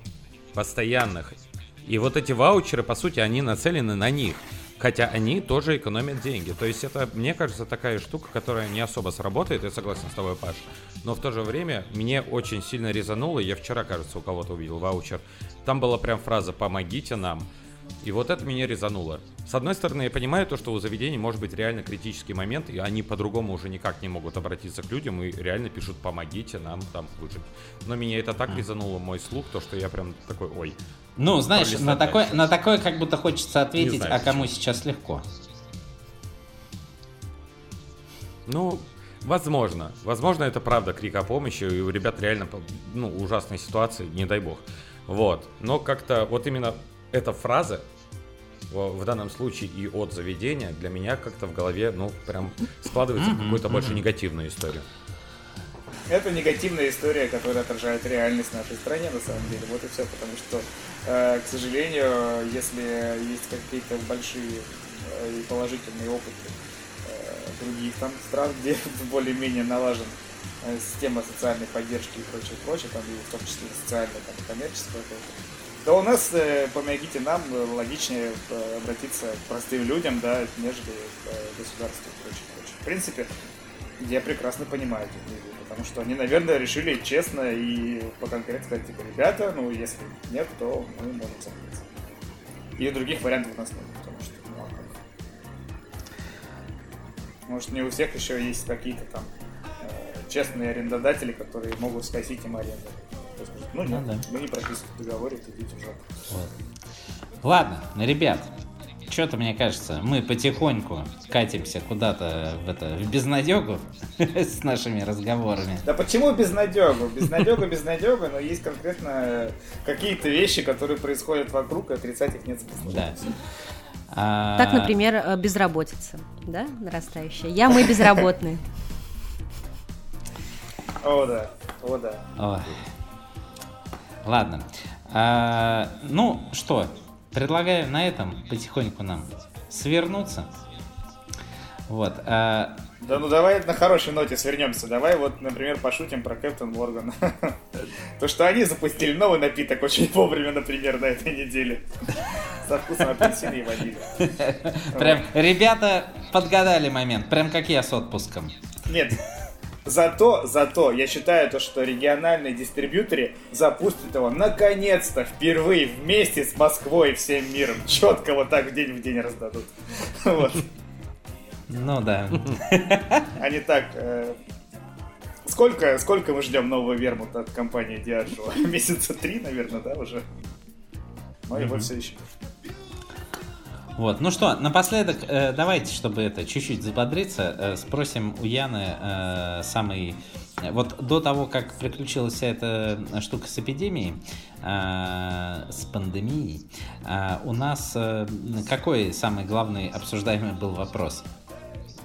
постоянных, И вот эти ваучеры, по сути, они нацелены на них. Хотя они тоже экономят деньги. То есть это, мне кажется, такая штука, которая не особо сработает, я согласен с тобой, Паш. Но в то же время мне очень сильно резануло, я вчера, кажется, у кого-то увидел ваучер, там была прям фраза «помогите нам». И вот это меня резануло. С одной стороны, я понимаю то, что у заведений может быть реально критический момент, и они по-другому уже никак не могут обратиться к людям и реально пишут «помогите нам там выжить». Но меня это так резануло, мой слух, то, что я прям такой «ой». Ну, знаешь, на такое, на такое как будто хочется ответить, знаю, а кому почему. сейчас легко. Ну, возможно. Возможно, это правда крик о помощи, и у ребят реально ну, ужасная ситуация, не дай бог. Вот. Но как-то вот именно эта фраза в данном случае и от заведения для меня как-то в голове, ну, прям складывается mm-hmm, какую-то mm-hmm. больше негативную историю. Это негативная история, которая отражает реальность нашей стране, на самом деле. Вот и все, потому что, э, к сожалению, если есть какие-то большие э, и положительные опыты э, других там стран, где более-менее налажен система социальной поддержки и прочее, прочее, там и в том числе социальная, там, коммерческая, да у нас, э, помогите нам, логичнее э, обратиться к простым людям, да, нежели к э, государству и прочее, прочее. В принципе, я прекрасно понимаю этих людей, потому что они, наверное, решили честно и по конкретно сказать, типа, ребята, ну, если нет, то мы можем закрыться. И других вариантов у нас нет, потому что, ну, а как? Может, не у всех еще есть какие-то там э, честные арендодатели, которые могут скосить им аренду ну, нет, ну, да. мы не прописаны в договоре, идите в жопу. Вот. Ладно, ребят, что-то мне кажется, мы потихоньку катимся куда-то в это в безнадегу с нашими разговорами. Да почему безнадегу? Безнадегу, безнадегу, но есть конкретно какие-то вещи, которые происходят вокруг, и отрицать их нет смысла. Да. А... Так, например, э, безработица, да, нарастающая. Я, мы безработные. О, да, о, да. Ладно. А, ну что, предлагаю на этом потихоньку нам свернуться. Вот. А... Да ну давай на хорошей ноте свернемся. Давай вот, например, пошутим про Кэптон Морган. То, что они запустили новый напиток очень вовремя, например, на этой неделе. Со вкусом апельсина и ванили. Прям ребята подгадали момент, прям как я с отпуском. Нет, Зато, зато, я считаю то, что региональные дистрибьюторы запустят его наконец-то впервые вместе с Москвой и всем миром. Четко вот так день в день раздадут. Вот. Ну да. Они так... Э, сколько, сколько мы ждем нового вермута от компании Diageo? Месяца три, наверное, да, уже? Но его все еще вот, ну что, напоследок, э, давайте, чтобы это чуть-чуть заподриться, э, спросим у Яны э, самый... Вот до того, как приключилась вся эта штука с эпидемией, э, с пандемией, э, у нас э, какой самый главный обсуждаемый был вопрос?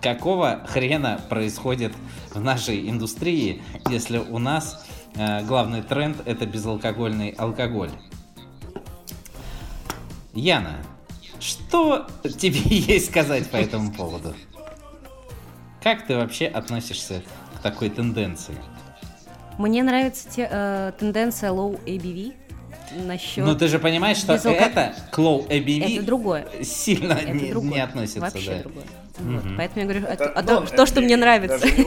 Какого хрена происходит в нашей индустрии, если у нас э, главный тренд это безалкогольный алкоголь? Яна, что тебе есть сказать по этому поводу? Как ты вообще относишься к такой тенденции? Мне нравится те, э, тенденция low ABV насчет... Ну ты же понимаешь, что безалко... это к low ABV это другое. сильно это не, другое. не относится. Вообще да. другое. Вот, Поэтому я говорю, это, а то, то, что мне нравится.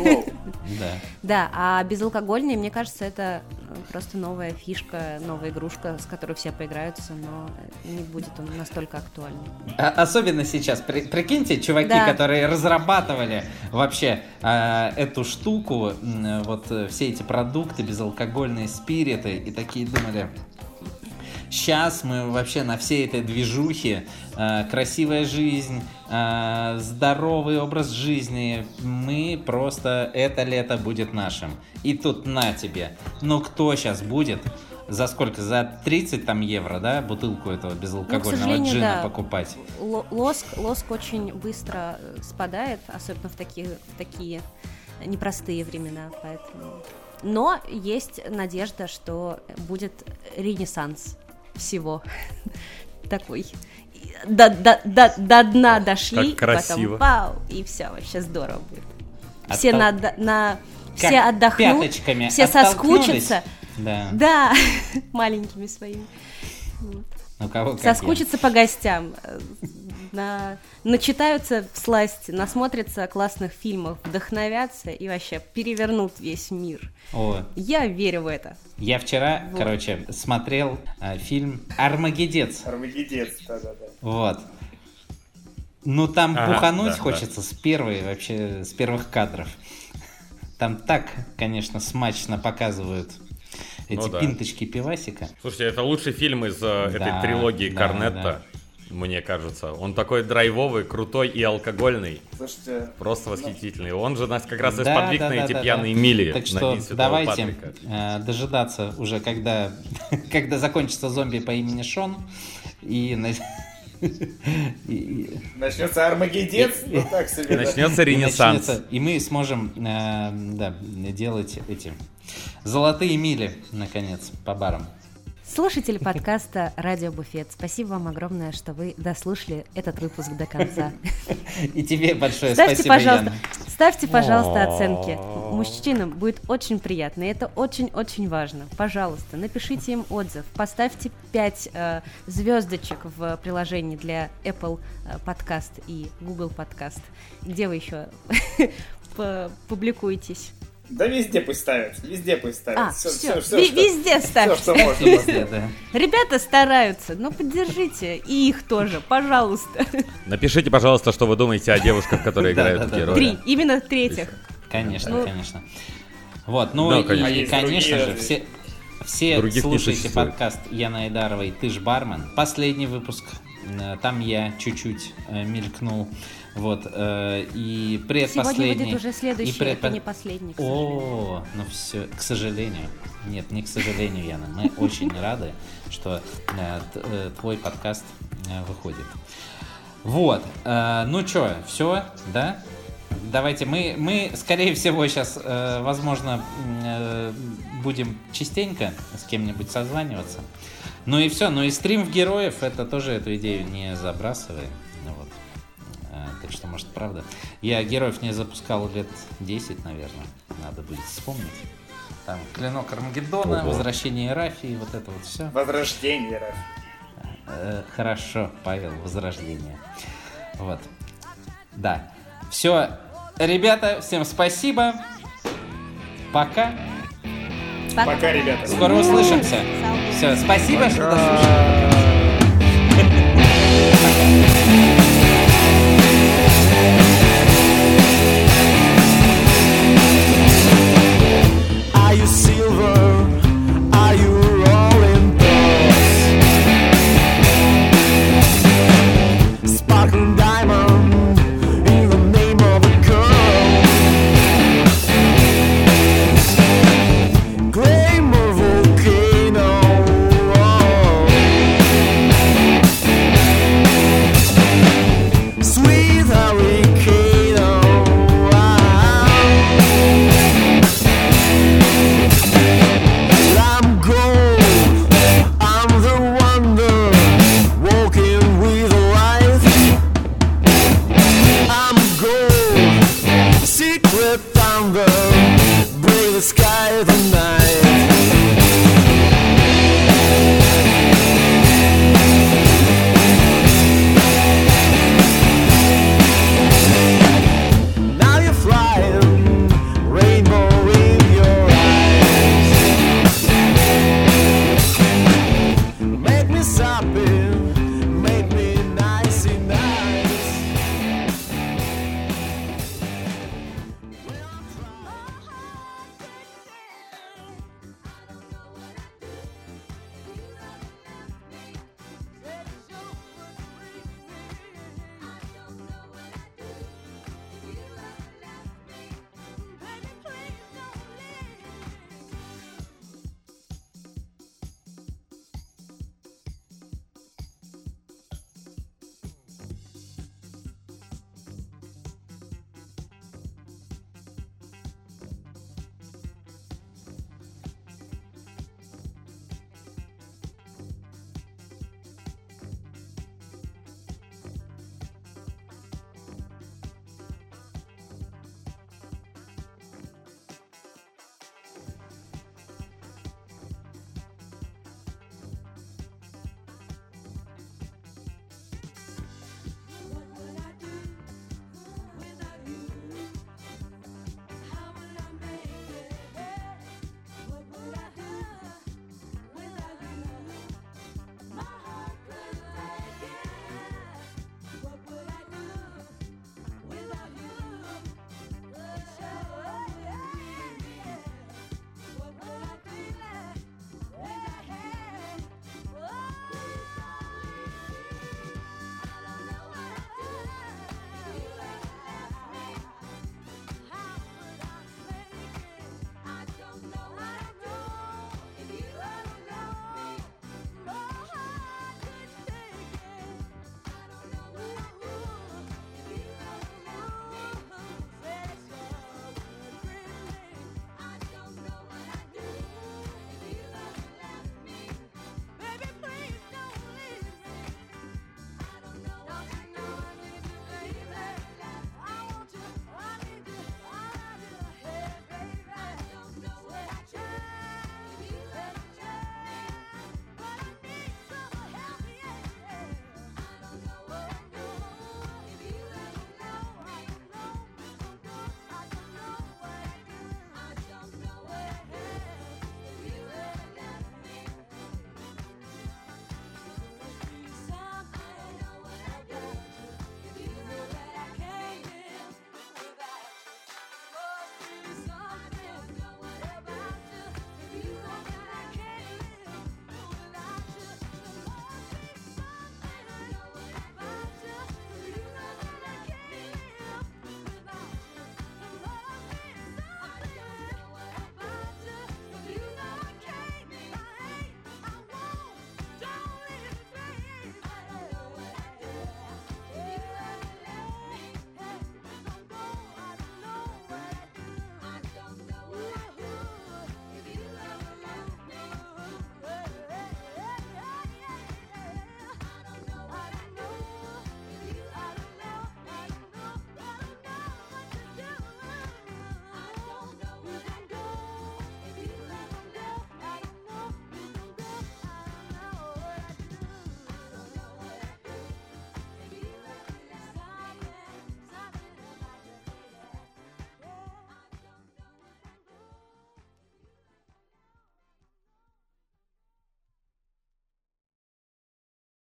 Да. Да, а безалкогольные, мне кажется, это э, просто новая фишка, новая игрушка, с которой все поиграются, но не будет он настолько актуальным. А, особенно сейчас. При, прикиньте, чуваки, да. которые разрабатывали вообще э, эту штуку, э, вот все эти продукты, безалкогольные спириты, и такие думали, Сейчас мы вообще на всей этой движухе, э, красивая жизнь, э, здоровый образ жизни, мы просто это лето будет нашим. И тут на тебе. Но кто сейчас будет за сколько? За 30 там евро, да, бутылку этого безалкогольного ну, джина да. покупать? Лоск, лоск очень быстро э, спадает, особенно в такие, в такие непростые времена, поэтому... Но есть надежда, что будет ренессанс всего. Такой. До, до, до, до дна дошли, как красиво. потом пау, и все, вообще здорово будет. Все, на, на, все отдохнут, все соскучатся, Да. Да, маленькими своими. Ну, кого как я. По гостям. На... Начитаются в сласти, насмотрятся классных фильмов, вдохновятся и вообще перевернут весь мир. О, Я верю в это. я вчера, Вот. короче, смотрел э, фильм «Армагеддец». Армагеддец, да-да-да. Вот. Ну, там Ага, бухануть да, хочется с первой, вообще, с первых кадров. Там так, конечно, смачно показывают эти Ну да. пинточки пивасика. Слушайте, это лучший фильм из э, этой Да, трилогии да, Корнетта, мне кажется. Он такой драйвовый, крутой и алкогольный. Слушайте, Просто восхитительный. Он же нас как раз и Да, сподвиг да, на да, эти да, пьяные да. мили Так на что давайте Патрика. э, дожидаться уже, когда, когда закончится зомби по имени Шон. И, на- и- и- начнется Армагеддец, ну так себе. Начнется ренессанс. И мы сможем э, делать эти золотые мили, наконец, по барам. Слушатели подкаста «Радио Буфет», спасибо вам огромное, что вы дослушали этот выпуск до конца. И тебе большое Ставьте, спасибо, пожалуйста, Яна. ставьте, пожалуйста, оценки. Мужчинам будет очень приятно, и это очень-очень важно. Пожалуйста, напишите им отзыв, поставьте 5 звездочек в приложении для Apple э, подкаст и Google подкаст. Где вы еще публикуетесь? Да везде пусть ставят, везде пусть ставят. А, все, всё- всё, что- везде всё, ставьте. что можно Везде, да. Ребята стараются, но поддержите и их тоже, пожалуйста. Напишите, пожалуйста, что вы думаете о девушках, которые играют да. роли. Три, именно третьих. Конечно, Ну. конечно. Вот, ну и, конечно. Же, все, все Других слушайте подкаст Яны Айдаровой «Ты ж бармен». Последний выпуск. Э, Там я чуть-чуть э, мелькнул. Вот. э, И Сегодня предпоследний. выйдет уже следующий, и предпо- это не последний. к сожалению. О, ну все, к сожалению. Нет, не к сожалению, Яна. Мы очень рады, что э, э, твой подкаст э, выходит. Вот. Ну что, все, да? Давайте мы, мы скорее всего, сейчас, возможно, э, будем частенько с кем-нибудь созваниваться. Ну и все. Ну и стрим в героев, это тоже эту идею не забрасываем. Так что, может, правда. Я героев не запускал лет 10, наверное. Надо будет вспомнить. Там клинок Армагеддона, Ого. возвращение Рафии, вот это вот все. Возрождение, Раф. Э, Хорошо, Павел, возрождение. Вот. Да. Все, ребята, всем спасибо. Пока. Пока, ребята. Скоро услышимся. Все, спасибо, что дослушали. Are you silver?